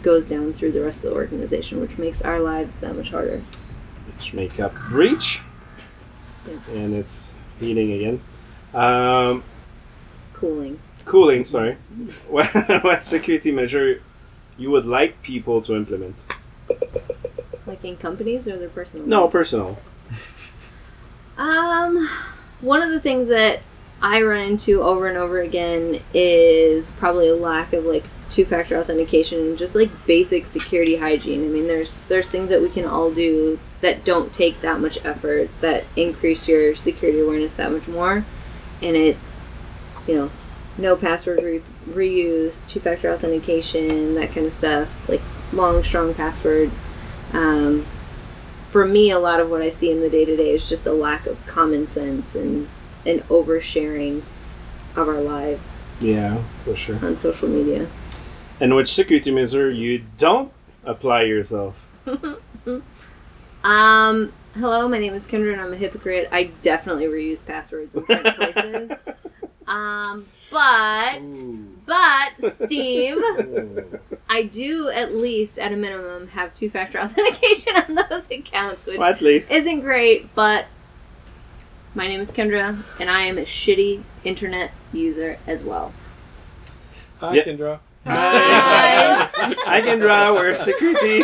goes down through the rest of the organization, which makes our lives that much harder. Which make up breach. Yeah. And it's heating again. Um, Cooling. cooling, sorry. What, what security measure you would like people to implement? Companies or their personal No, lives? personal. Um, one of the things that I run into over and over again is probably a lack of like two-factor authentication and just like basic security hygiene. I mean, there's there's things that we can all do that don't take that much effort that increase your security awareness that much more, and it's you know no password re- reuse, two-factor authentication, that kind of stuff, like long, strong passwords. Um, for me, a lot of what I see in the day to day is just a lack of common sense and an oversharing of our lives Yeah, for sure. on social media. And which security measure you don't apply yourself? Um, hello, my name is Kendra and I'm a hypocrite. I definitely reuse passwords in certain places. Um, but, but, Steve, I do at least, at a minimum, have two factor authentication on those accounts, which Well, at least. isn't great, but my name is Kendra, and I am a shitty internet user as well. Hi, Yeah. Kendra. Hi. I can draw. We're security.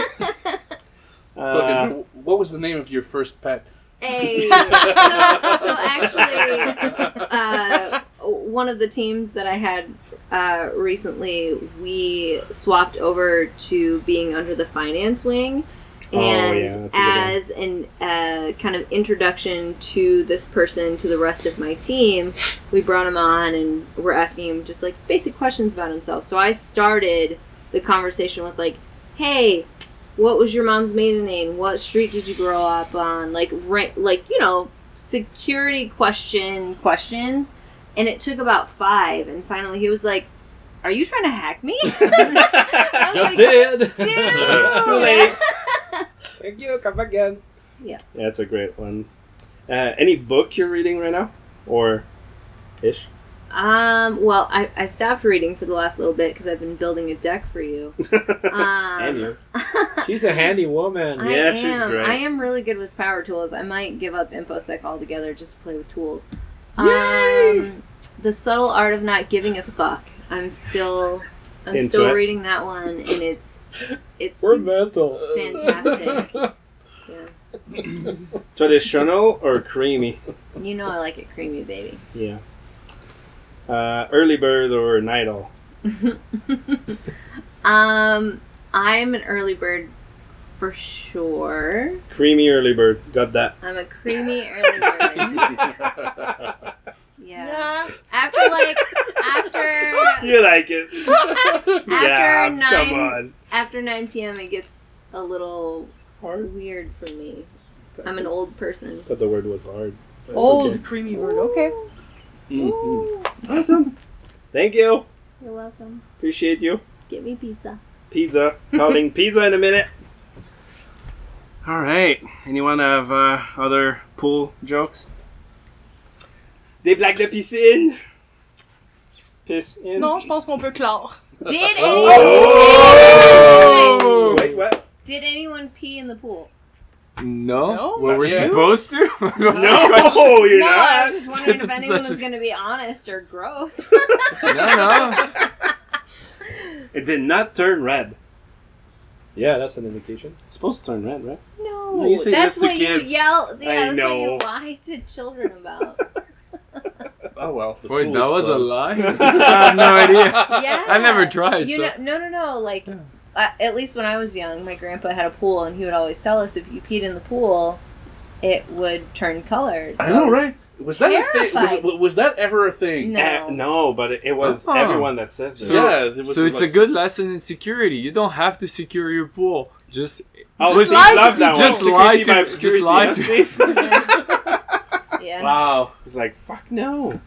So, Uh, Kendra, what was the name of your first pet? Hey, so, so actually, uh, one of the teams that I had uh, recently, we swapped over to being under the finance wing. Oh, yeah, And that's a good one. as an uh, kind of introduction to this person to the rest of my team, we brought him on and we're asking him just like basic questions about himself. So I started the conversation with like, "Hey, what was your mom's maiden name? What street did you grow up on? Like, ra- like you know, security question questions." And it took about five, and finally he was like, "Are you trying to hack me?" Just like, did. Too late. Thank you. Come back again. Yeah, that's a great one. Uh, any book you're reading right now, or ish? Um, well, I, I stopped reading for the last little bit because I've been building a deck for you. Um, And you. She's a handy woman. I Yeah, am. she's great. I am really good with power tools. I might give up InfoSec altogether just to play with tools. Um, the subtle art of not giving a fuck. I'm still, I'm Into still it. reading that one, and it's, it's We're mental. fantastic. yeah. Traditional or creamy? You know I like it creamy, baby. Yeah. Uh, early bird or night owl? Um, I'm an early bird for sure. Creamy early bird. Got that. I'm a creamy early bird. Yeah. Yeah. After like after You like it? after yeah. nine Come on. after nine p.m. it gets a little Hard. weird for me. I'm an old person. thought the word was hard. That's Old okay. creamy bird. Okay. Mhm. Awesome. Thank you. You're welcome. Appreciate you. Get me pizza. Pizza. Calling pizza in a minute. All right. Anyone have uh, other pool jokes? Des blagues de piscine. in. Non, je pense qu'on peut clore. Did Oh! anyone Wait, what? Did anyone pee in the pool? No? No? Well, we're Yeah. supposed to? What No, question? you're no, I was just wondering if anyone such was a- going to be honest or gross. No, no. It did not turn red. Yeah, that's an indication. It's supposed to turn red, right? no, No, you say that's this to what kids. you yell. Yeah, I that's what know. you lie to children about. Oh well. the Wait, pool that is was a lie? I have no idea. Yeah, I never tried, You so. know, no, no, no. Like, uh, at least when I was young, my grandpa had a pool, and he would always tell us if you peed in the pool, it would turn colors. I So know, was- right? Was that a thing? Was, was that ever a thing? No. Uh, no, but it, it was Oh. everyone that says this. So- yeah. it was So it's a good lesson in security. You don't have to secure your pool. Just Oh, Just Steve lie to that. Just Security lie to- by just obscurity, lie to- Steve? Yeah. Wow. He's like, fuck no.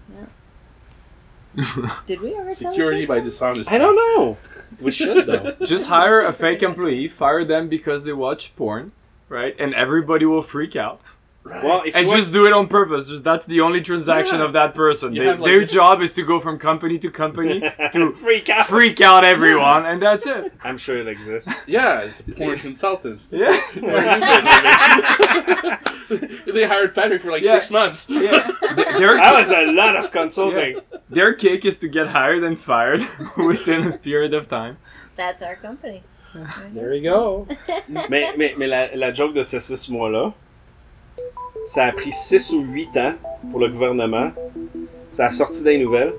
Did we ever Security the by kids dishonesty. I don't know. We should though. just hire a fake employee, fire them because they watch porn, right? And everybody will freak out. Well, if And you just do it on purpose. Just that's the only transaction Yeah. of that person. They, like, their this- job is to go from company to company to freak out. freak out everyone, and that's it. I'm sure it exists. Yeah, it's porn consultants. Yeah. they hired Patrick for like Yeah. six months. yeah. Their, That was a lot of consulting. their kick is to get hired and fired within a period of time. That's our company. There you go. Mais, mais, mais la, la joke de ces six mois-là, ça a pris 6 ou 8 ans pour le gouvernement. Ça a sorti des nouvelles.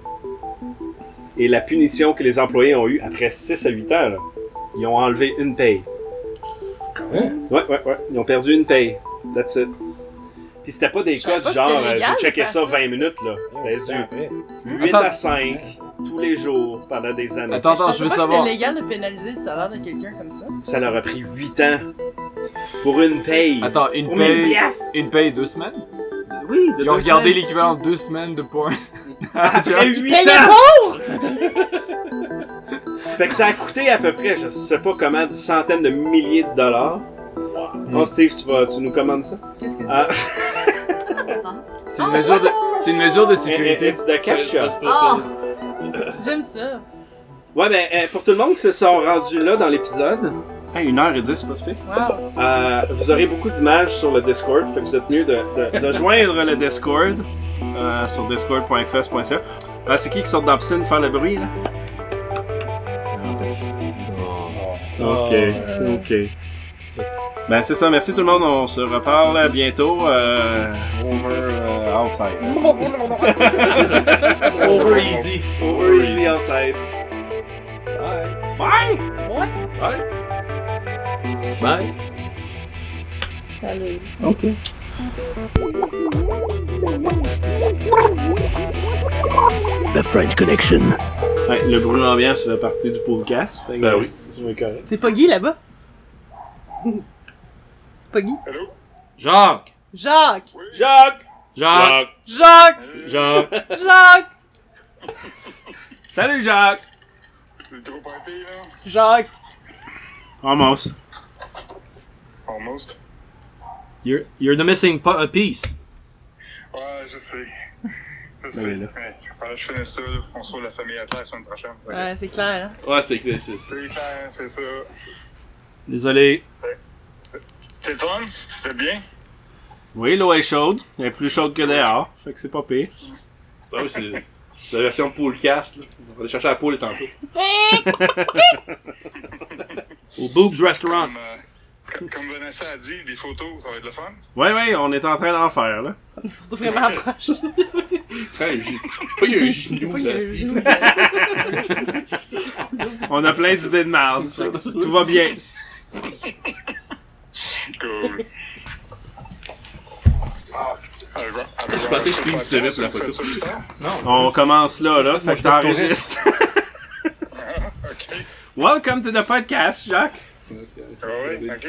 Et la punition que les employés ont eue après 6 à 8 ans, là, ils ont enlevé une paye. Hein? Ouais, ouais, ouais. Ils ont perdu une paye. That's it. Puis c'était pas des que genre, euh, j'ai checké ça ça. 20 minutes, là. C'était du 8 Attends. à 5, tous les jours, pendant des années. Attends, attends, Je je veux pas que savoir. c'était légal de pénaliser le salaire de quelqu'un comme ça. Ça leur a pris 8 ans pour une paye. Attends, une Pour 1000 paye, piastres. une paye deux semaines? Oui, de Ils ont deux regardé semaines. l'équivalent de deux semaines de porn. Après 8 Payez ans! pour! Fait que ça a coûté à peu près, je sais pas comment, des centaines de milliers de dollars. Bon, Steve, tu, vas, tu nous commandes ça? Qu'est-ce que c'est? Ah, C'est une mesure de, c'est une mesure de sécurité. it's the capture. Oh, J'aime ça. Ouais, ben, euh, pour tout le monde qui se sont rendus là dans l'épisode, hey, une heure et dix, c'est pas super. Wow. Euh, vous aurez beaucoup d'images sur le Discord, fait que vous êtes mieux de, de, de joindre le Discord euh, sur discord.fest.ca. Ah, c'est qui qui sort dans la piscine faire le bruit, là? Ok, ok. Ben c'est ça, merci tout le monde, on se reparle bientôt. Euh, over euh, outside. Over easy. Over easy outside. Bye. Bye. Salut. Ok. The French Connection. Ouais, le bruit ambiance fait partie du podcast. Fait que, Ben oui. C'est sûr, correct. C'est pas Guy là-bas? C'est pas Guy? Jacques! Jacques! Jacques! Jacques! Jacques! Jacques! Jacques! Salut Jacques! C'est trop party, là? Jacques! Almost. Almost. You're, you're the missing pu- uh, piece. Ouais, je sais. Je sais. Ben, là. Ouais, je finisse ça, là. On sauve la famille à terre la semaine prochaine. Que Ouais, c'est clair, hein. Ouais, c'est clair, c'est ça. C'est clair, c'est ça. Désolé. C'est le fun? C'est bien? Oui, l'eau est chaude. Elle est plus chaude que dehors. Fait que c'est pas pire. Ah oui, c'est c'est la version poolcast. Là. On va aller chercher la poule tantôt. Au Boobs Restaurant. Comme, euh, comme, Vanessa a dit, des photos, ça va être le fun. Ouais, ouais, on est en train d'en faire, là. Une photo vraiment proche. Prends un gi- Pas il y a un là, Steve. genou. On a plein d'idées de merde. Tout va bien. Cool. Ah, Je pensais que Steve le se levait pour la photo. tard? On commence là, là. Fait que t'enregistres. Ah, ok. Welcome to the podcast, Jacques. Ah oui, ok.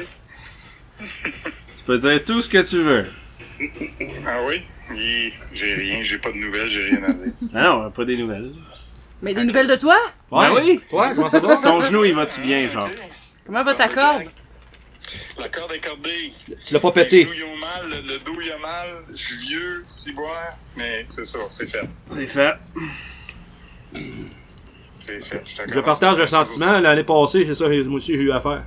Tu peux dire tout ce que tu veux. Ah oui? Hi, J'ai rien, j'ai pas de nouvelles, j'ai rien à dire. Ah non, pas des nouvelles. Mais des nouvelles de toi? Ben oui. Toi, comment ça va? Ton genou, il va-tu bien, genre? Ok. Comment va ta corde? La corde est cordée. Tu l'as pas Les pété. genoux, ils ont mal, le, le dos, il a mal. Je suis vieux, ciboire, mais c'est ça, c'est fait. C'est fait. C'est fait. te Je partage le sentiment. L'année passée, c'est ça, moi aussi, j'ai eu affaire.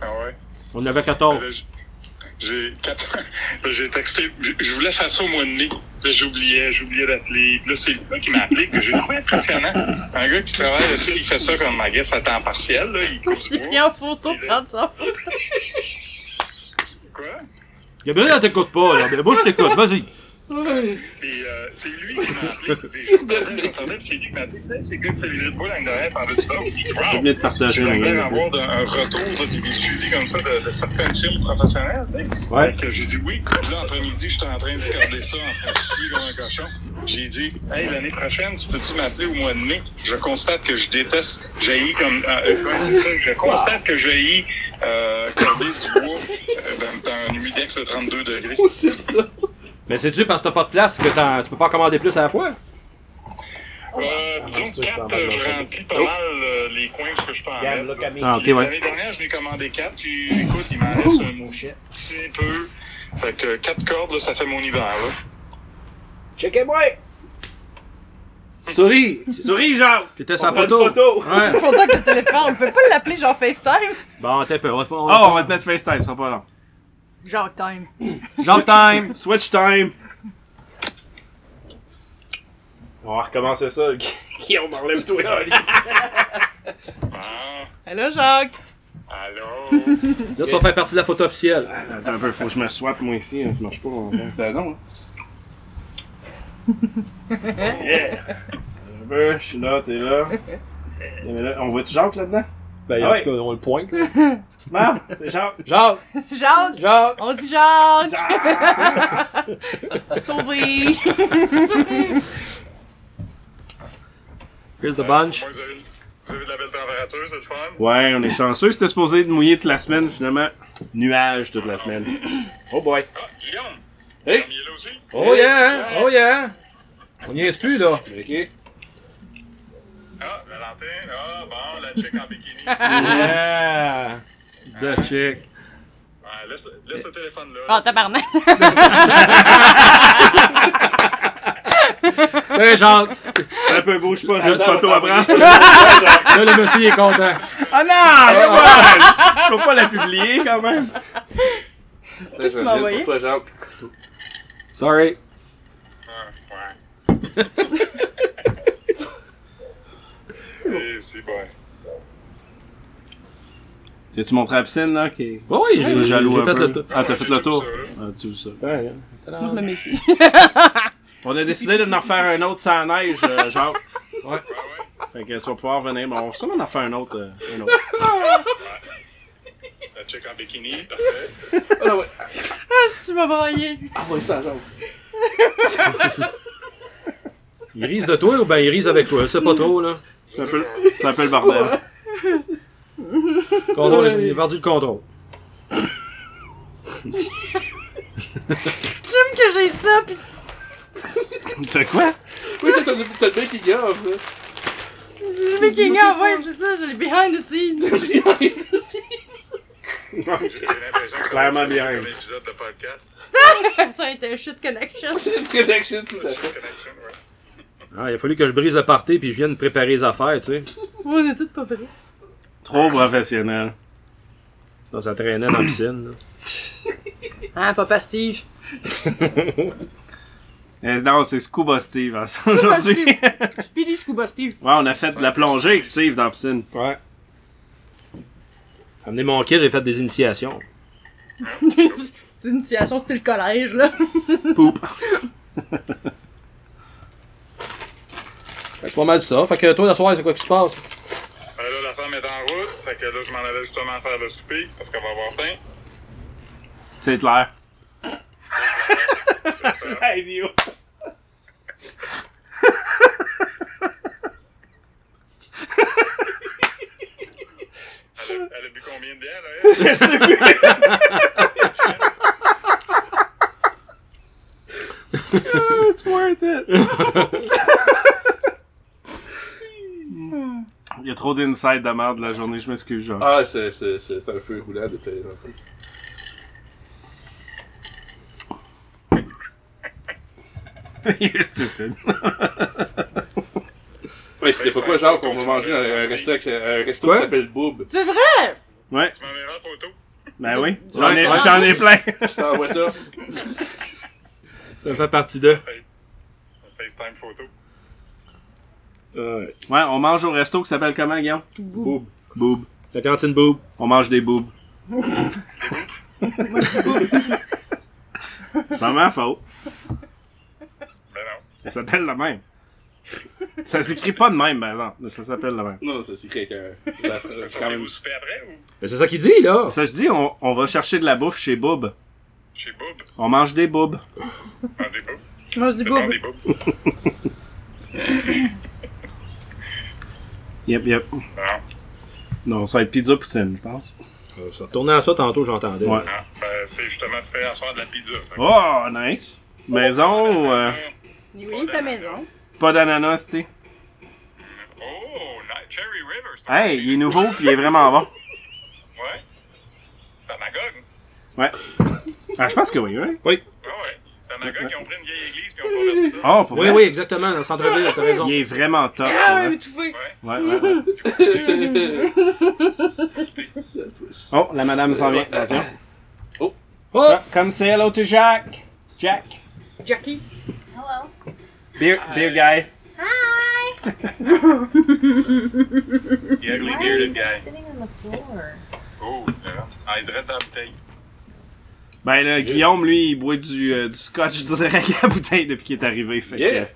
Ah ouais? On en avait 14. Là, j- J'ai j'ai texté. Je- voulais faire ça au mois de mai. Là, j'oubliais, j'oubliais d'appeler. Là, c'est le gars qui m'a appelé que j'ai trouvé impressionnant. Un gars qui travaille là-dessus, il fait ça comme ma guess à temps partiel. Là. Il Je t'ai pris en photo, prendre ça. Quoi? Gabriel, elle t'écoute pas, là. Moi, je t'écoute. Vas-y. Puis euh, c'est lui qui m'a appelé. J'entendais, c'est lui qui m'a appelé. C'est le qui fait les Red Bull l'année dernière, du temps. Puis, J'ai wow! oublié de partager J'ai la voulu gueule. avoir un retour de, des suivis comme ça de, de certaines films professionnels, tu sais. Ouais. Que j'ai dit oui. Là, après-midi, j'étais en train de regarder ça en train de suivre comme un cochon. J'ai dit, hey, l'année prochaine, tu peux-tu m'appeler au mois de mai? Je constate que je déteste, j'ai comme, euh, euh, dit ça? Je constate que j'ai euh, corder du bois euh, dans, dans un humidex de 32 degrés. Oh, c'est ça. Mais c'est-tu parce que t'as pas de place que t'en- tu peux pas en commander plus à la fois? Euh, disons c'est que tout en 4, bas de ma je remplis pas mal euh, les coins que je peux en mettre. Ah, ok, Puis ouais. L'année dernière, je l'ai commandé 4, puis écoute, il m'en reste un petit peu. Fait que 4 cordes, là, ça fait mon hiver, là. Checkez-moi! Souris! Souris, genre! T'étais sa On prend une photo. photo. Ouais. Faut que le téléphone, on peut pas l'appeler genre FaceTime. Bon, t'es peu. On va faire. Oh, on va te mettre FaceTime, ça sera pas long. Genre time. Jump time! Switch time! On va recommencer ça. Guillaume, enlève-toi. Allô, Jacques? allô? Là, ça fait partie de la photo officielle. Attends un peu, faut que je me swap moi ici, hein, ça marche pas. gars. Ben non. hein. Yeah! Un peu, je suis là, t'es là. Yeah, mais là, on voit-tu Jacques là-dedans? Ben, Ah en ouais. tout cas, on le pointe, là. C'est marrant, c'est Jacques. Jacques! C'est Jacques? Jacques! On dit Jacques! Sauvé! Here's the bunch. Vous avez, vous avez de la belle température, c'est le fun? Ouais, on est chanceux, c'était supposé de mouiller toute la semaine, finalement. Nuage toute la semaine. Oh boy. Ah, Guillaume! Hey! Il est là aussi? Oh yeah! Oh yeah! On n'y est plus, là. Ok. Ah, Valentin. Ah, bon, la chick en bikini. Yeah! The chick. Ouais, laisse, laisse le téléphone là. Ah, tabarnak! Hey, Jacques! Un peu bouge pas, j'ai une photo à prendre. Là, le monsieur est content. Ah non! Je peux pas la publier quand même. Qu'est-ce que tu m'as envoyé? Sorry. Ah, ouais. C'est C'est bon. T'as-tu montré la piscine, là? Qui... Oh, oui, C'est j'ai jaloux un fait peu? le tour. Ah, t'as fait le tour? Ça. Ah, tu veux ça? Ouais, Moi, je me méfie. On a décidé de en refaire un autre sans neige, euh, genre. Ouais, ouais. Fait que tu vas pouvoir venir, mais on va sûrement en faire un autre. euh, un autre. La chick en bikini, parfait. Ah ouais. tu m'as broyé. Envoie ça à Jacques. Il rise de toi ou ben il rise avec toi? C'est pas trop, là. C'est un peu, c'est un peu le bordel. Contrôle, il a perdu le contrôle. J'aime que j'ai ça, pis T'as quoi? Oui, t'as t'as- t'as le making of, là. le making of, ouais, c'est ça, j'ai le behind the scenes. L'impression que ça Clairement bien. un épisode de podcast. Ça a été un shit connection. Connection, tout à fait. Ah, il a fallu que je brise le party puis je vienne préparer les affaires, tu sais. On est tous pas prêts. Trop professionnel. Ça, ça traînait dans la piscine. là. Hein, papa Steve? Eh, non, c'est Scuba Steve hein, aujourd'hui. Speedy Scuba Steve. ouais, on a fait de la plongée avec Steve dans la piscine. Ouais. Amené mon kit, j'ai fait des initiations. C'est une initiation style collège, là. Poup. Fait que C'est pas mal ça. Fait que toi, la soirée, c'est quoi qui se passe? Ben là, la femme est en route, fait que là, je m'en allais justement faire le souper, parce qu'elle va avoir faim. C'est clair. Elle a, elle a bu combien de bières, là? elle? Je sais plus. It's worth it. Il y a trop d'inside de merde de la journée, je m'excuse, genre. Ah, c'est c'est- c'est un feu roulant de plaisanterie. You're stupid. Ouais, c'est pourquoi, genre, qu'on va manger dans un resto, un resto quoi? qui s'appelle Boob. C'est vrai! Ouais, Tu m'enverras la photo. ben oui. J'en ai, Ouais. j'en ai plein. Je t'envoie ça. Ça fait partie de. FaceTime photo. Ouais. Ouais, on mange au resto qui s'appelle comment, Guillaume? Boob. Boob. La cantine boob. On mange des boobs. C'est pas ma faute. Ben non. Ça s'appelle le même. Ça s'écrit pas de même, par exemple, mais ça s'appelle le même. Non, ça s'écrit avec un. C'est la- c'est quand Quand même. vous souper après ou? Mais c'est ça qu'il dit, là. Ça, je dis, on, on va chercher de la bouffe chez Boob. chez Bob? On mange des boobs. Des Bob. Moi, je dis C'est bon, boum. des Bob. Yep, yep. Non. Non, ça va être pizza poutine, je pense. Euh, Ça retournait à ça tantôt, j'entendais. Ouais. Ah, ben, c'est justement fait à soir de la pizza. Oh, nice. Maison ou euh, Oui, ta maison. pas d'ananas, tu sais? Oh, nice. Cherry River. Hey, il est nouveau puis il est vraiment bon. Ouais. C'est à Magog. Ouais. Ah, je pense que oui, oui. Oui. Ah ouais. Magog qui ont pris une vieille église puis ont converti ça. Oh, pour Oui, vrai? oui, exactement, dans le centre-ville, t'as raison. Il est vraiment top. Ah, ouais. étouffé. Ouais, ouais, ouais. Oh, la madame s'en vient. Attention. Oh. Oh, come say hello to Jack. Jack. Jackie. Hello. Beer, beer guy. Hi. The ugly bearded guy. sitting on the floor? Oh, là. Ah, il dans la bouteille. Ben là, Guillaume, lui, il boit du, euh, du scotch direct à la bouteille depuis qu'il est arrivé. Fait Yeah. que,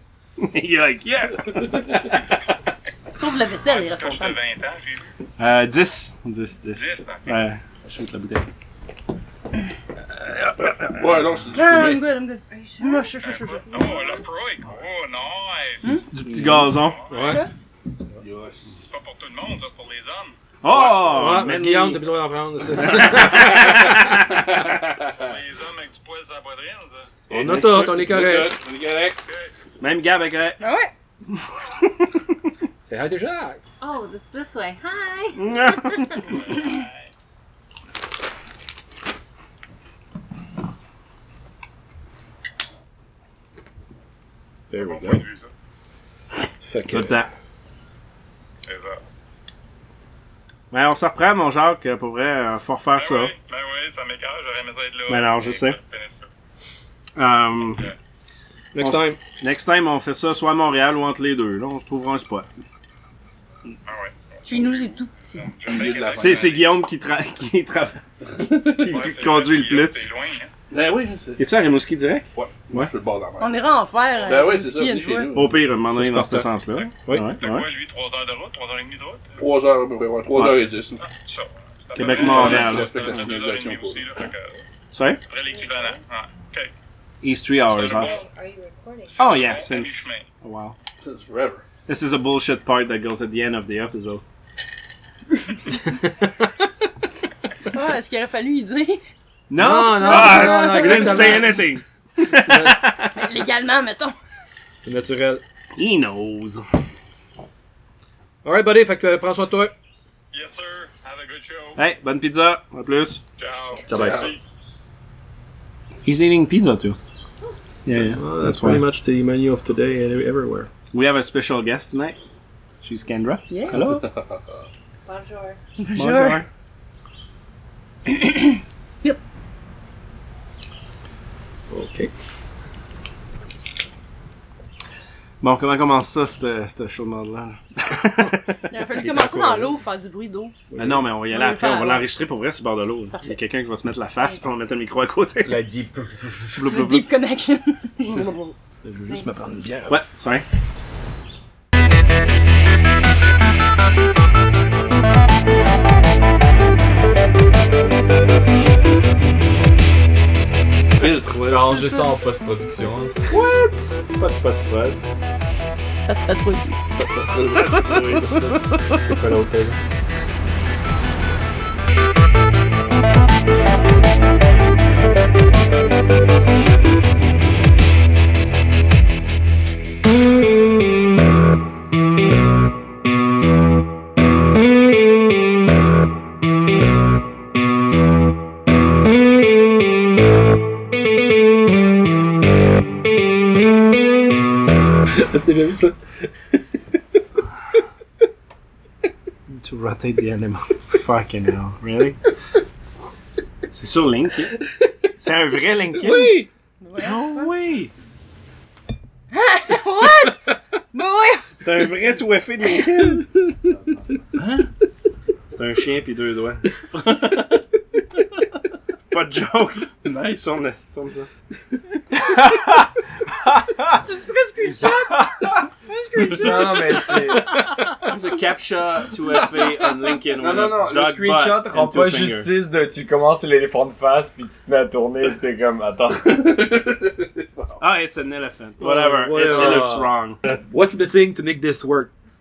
il est like, yeah! Sauf la vaisselle, il est Quand j'étais responsable. 20 ans, j'ai vu. Euh, 10. 10, 10. 10, ok. Ouais, je la bouteille. Ouais, non, c'est du Ah, I'm fumé. good, I'm good. Moi, je, je, je, je. Oh. Oh, nice. Du petit gazon. Ouais. Yes. C'est pas pour tout le monde, ça, c'est pour les hommes. Oh! Ouais, mais Guillaume, t'as plus le droit d'en prendre. Les hommes avec du poil sur la poitrine, ça. On a tout, on est correct. On est correct. Même Gab avec elle. Ah ouais? C'est hi to Jacques. Oh, this this way. Hi. There we Bon go. Fait Tout que, le temps. C'est ça. On se reprend, mon Jacques. Pour vrai, euh, faut refaire Ben ça. oui, ben oui, ça m'écœure, j'aurais aimé ça être là. Ben je Mais sais. ça, je ça. Um, next on- time. next time, on fait ça soit à Montréal ou entre les deux. Là, on se trouvera un spot. Ah ouais. Chez nous, c'est tout petit. C'est, Guillaume qui, tra- qui, tra- qui Ouais, conduit le plus. C'est loin, hein. Ben oui. Es-tu à Rimouski direct? Ouais, moi je suis le bord de la mer. On ira en faire. Ben euh, oui, c'est ça, venez chez nous. Au pire, un moment donné, dans ce sens-là. Oui. Ouais, C'est ouais. quoi, lui, 3 heures de route, 3 heures et demie de route? 3 heures à peu près, ouais, 3 heures et 10. Ah, ça. Québec-Montréal. Respecte la que, Sorry? à peu près l'équivalent. Ah, ok. He's three hours C'est off. Are you recording? Oh yeah, since... Oh, wow. Since forever. This is a bullshit part that goes at the end of the episode. Ah, est-ce qu'il aurait fallu y dire? Non! Non, non, ah, non, non, I didn't say exactement. anything! Ben, légalement, mettons. C'est naturel. He knows. Alright, buddy, fait que euh, prends soin de toi. Yes, sir. Have a a good show. Hey, bonne pizza. À plus. Ciao. Ciao, bye. He's eating pizza too. Yeah, yeah. Well, that's that's pretty why. much the menu of today and everywhere. We have a special guest tonight. She's Kendra. Yeah. Hello. Bonjour. Bonjour. OK. Bon, comment commence ça, cette, cette show de mode-là? Il a fallu commencer dans là. l'eau, faire du bruit d'eau. Mais non, mais on va y aller après. On va l'enregistrer pour vrai sur le bord de l'eau. Il y a quelqu'un qui va se mettre la face, puis on va mettre le micro à côté. La deep. Deep connection. Je veux juste me prendre une bière. Ouais, sorry. Filtre, Tu vas arranger ça en post-production. hein, c'est- Pas de post-prod. Pas pas trop. C'est quoi l'autre bien vu ça? To rotate the animal. Fucking hell. Really? C'est sur LinkedIn? C'est un vrai LinkedIn? Oui! Oh oui! What? Mais ouais! C'est un vrai tout effet de LinkedIn? Hein? C'est un chien pis deux doigts. Pas de joke. Nice. Tourne, tourne ça. C'est presque une shot! Non, non, mais c'est. C'est a captcha 2FA on LinkedIn. Non, with non, a non, le dog screenshot butt rend and two pas fingers. justice de tu commences l'éléphant de face puis tu te mets à tourner et t'es comme attends. Ah, it's an elephant. Whatever. Oh, It, it looks wrong. What's missing to make this work?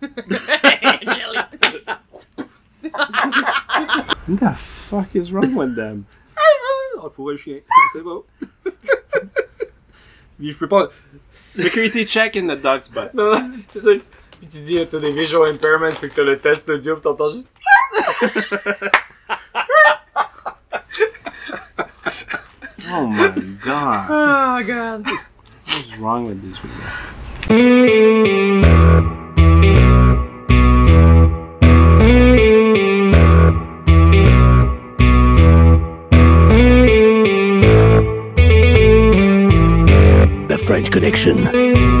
What the fuck is wrong with them? Oh, faut le chien. C'est beau. Puis je peux pas. Security check in the dog's butt. Non, non, c'est ça. Puis tu dis t'as des visual impairments fait que t'as le test audio pis t'entends juste. Oh my god. Oh god. What's wrong with these people? The French Connection.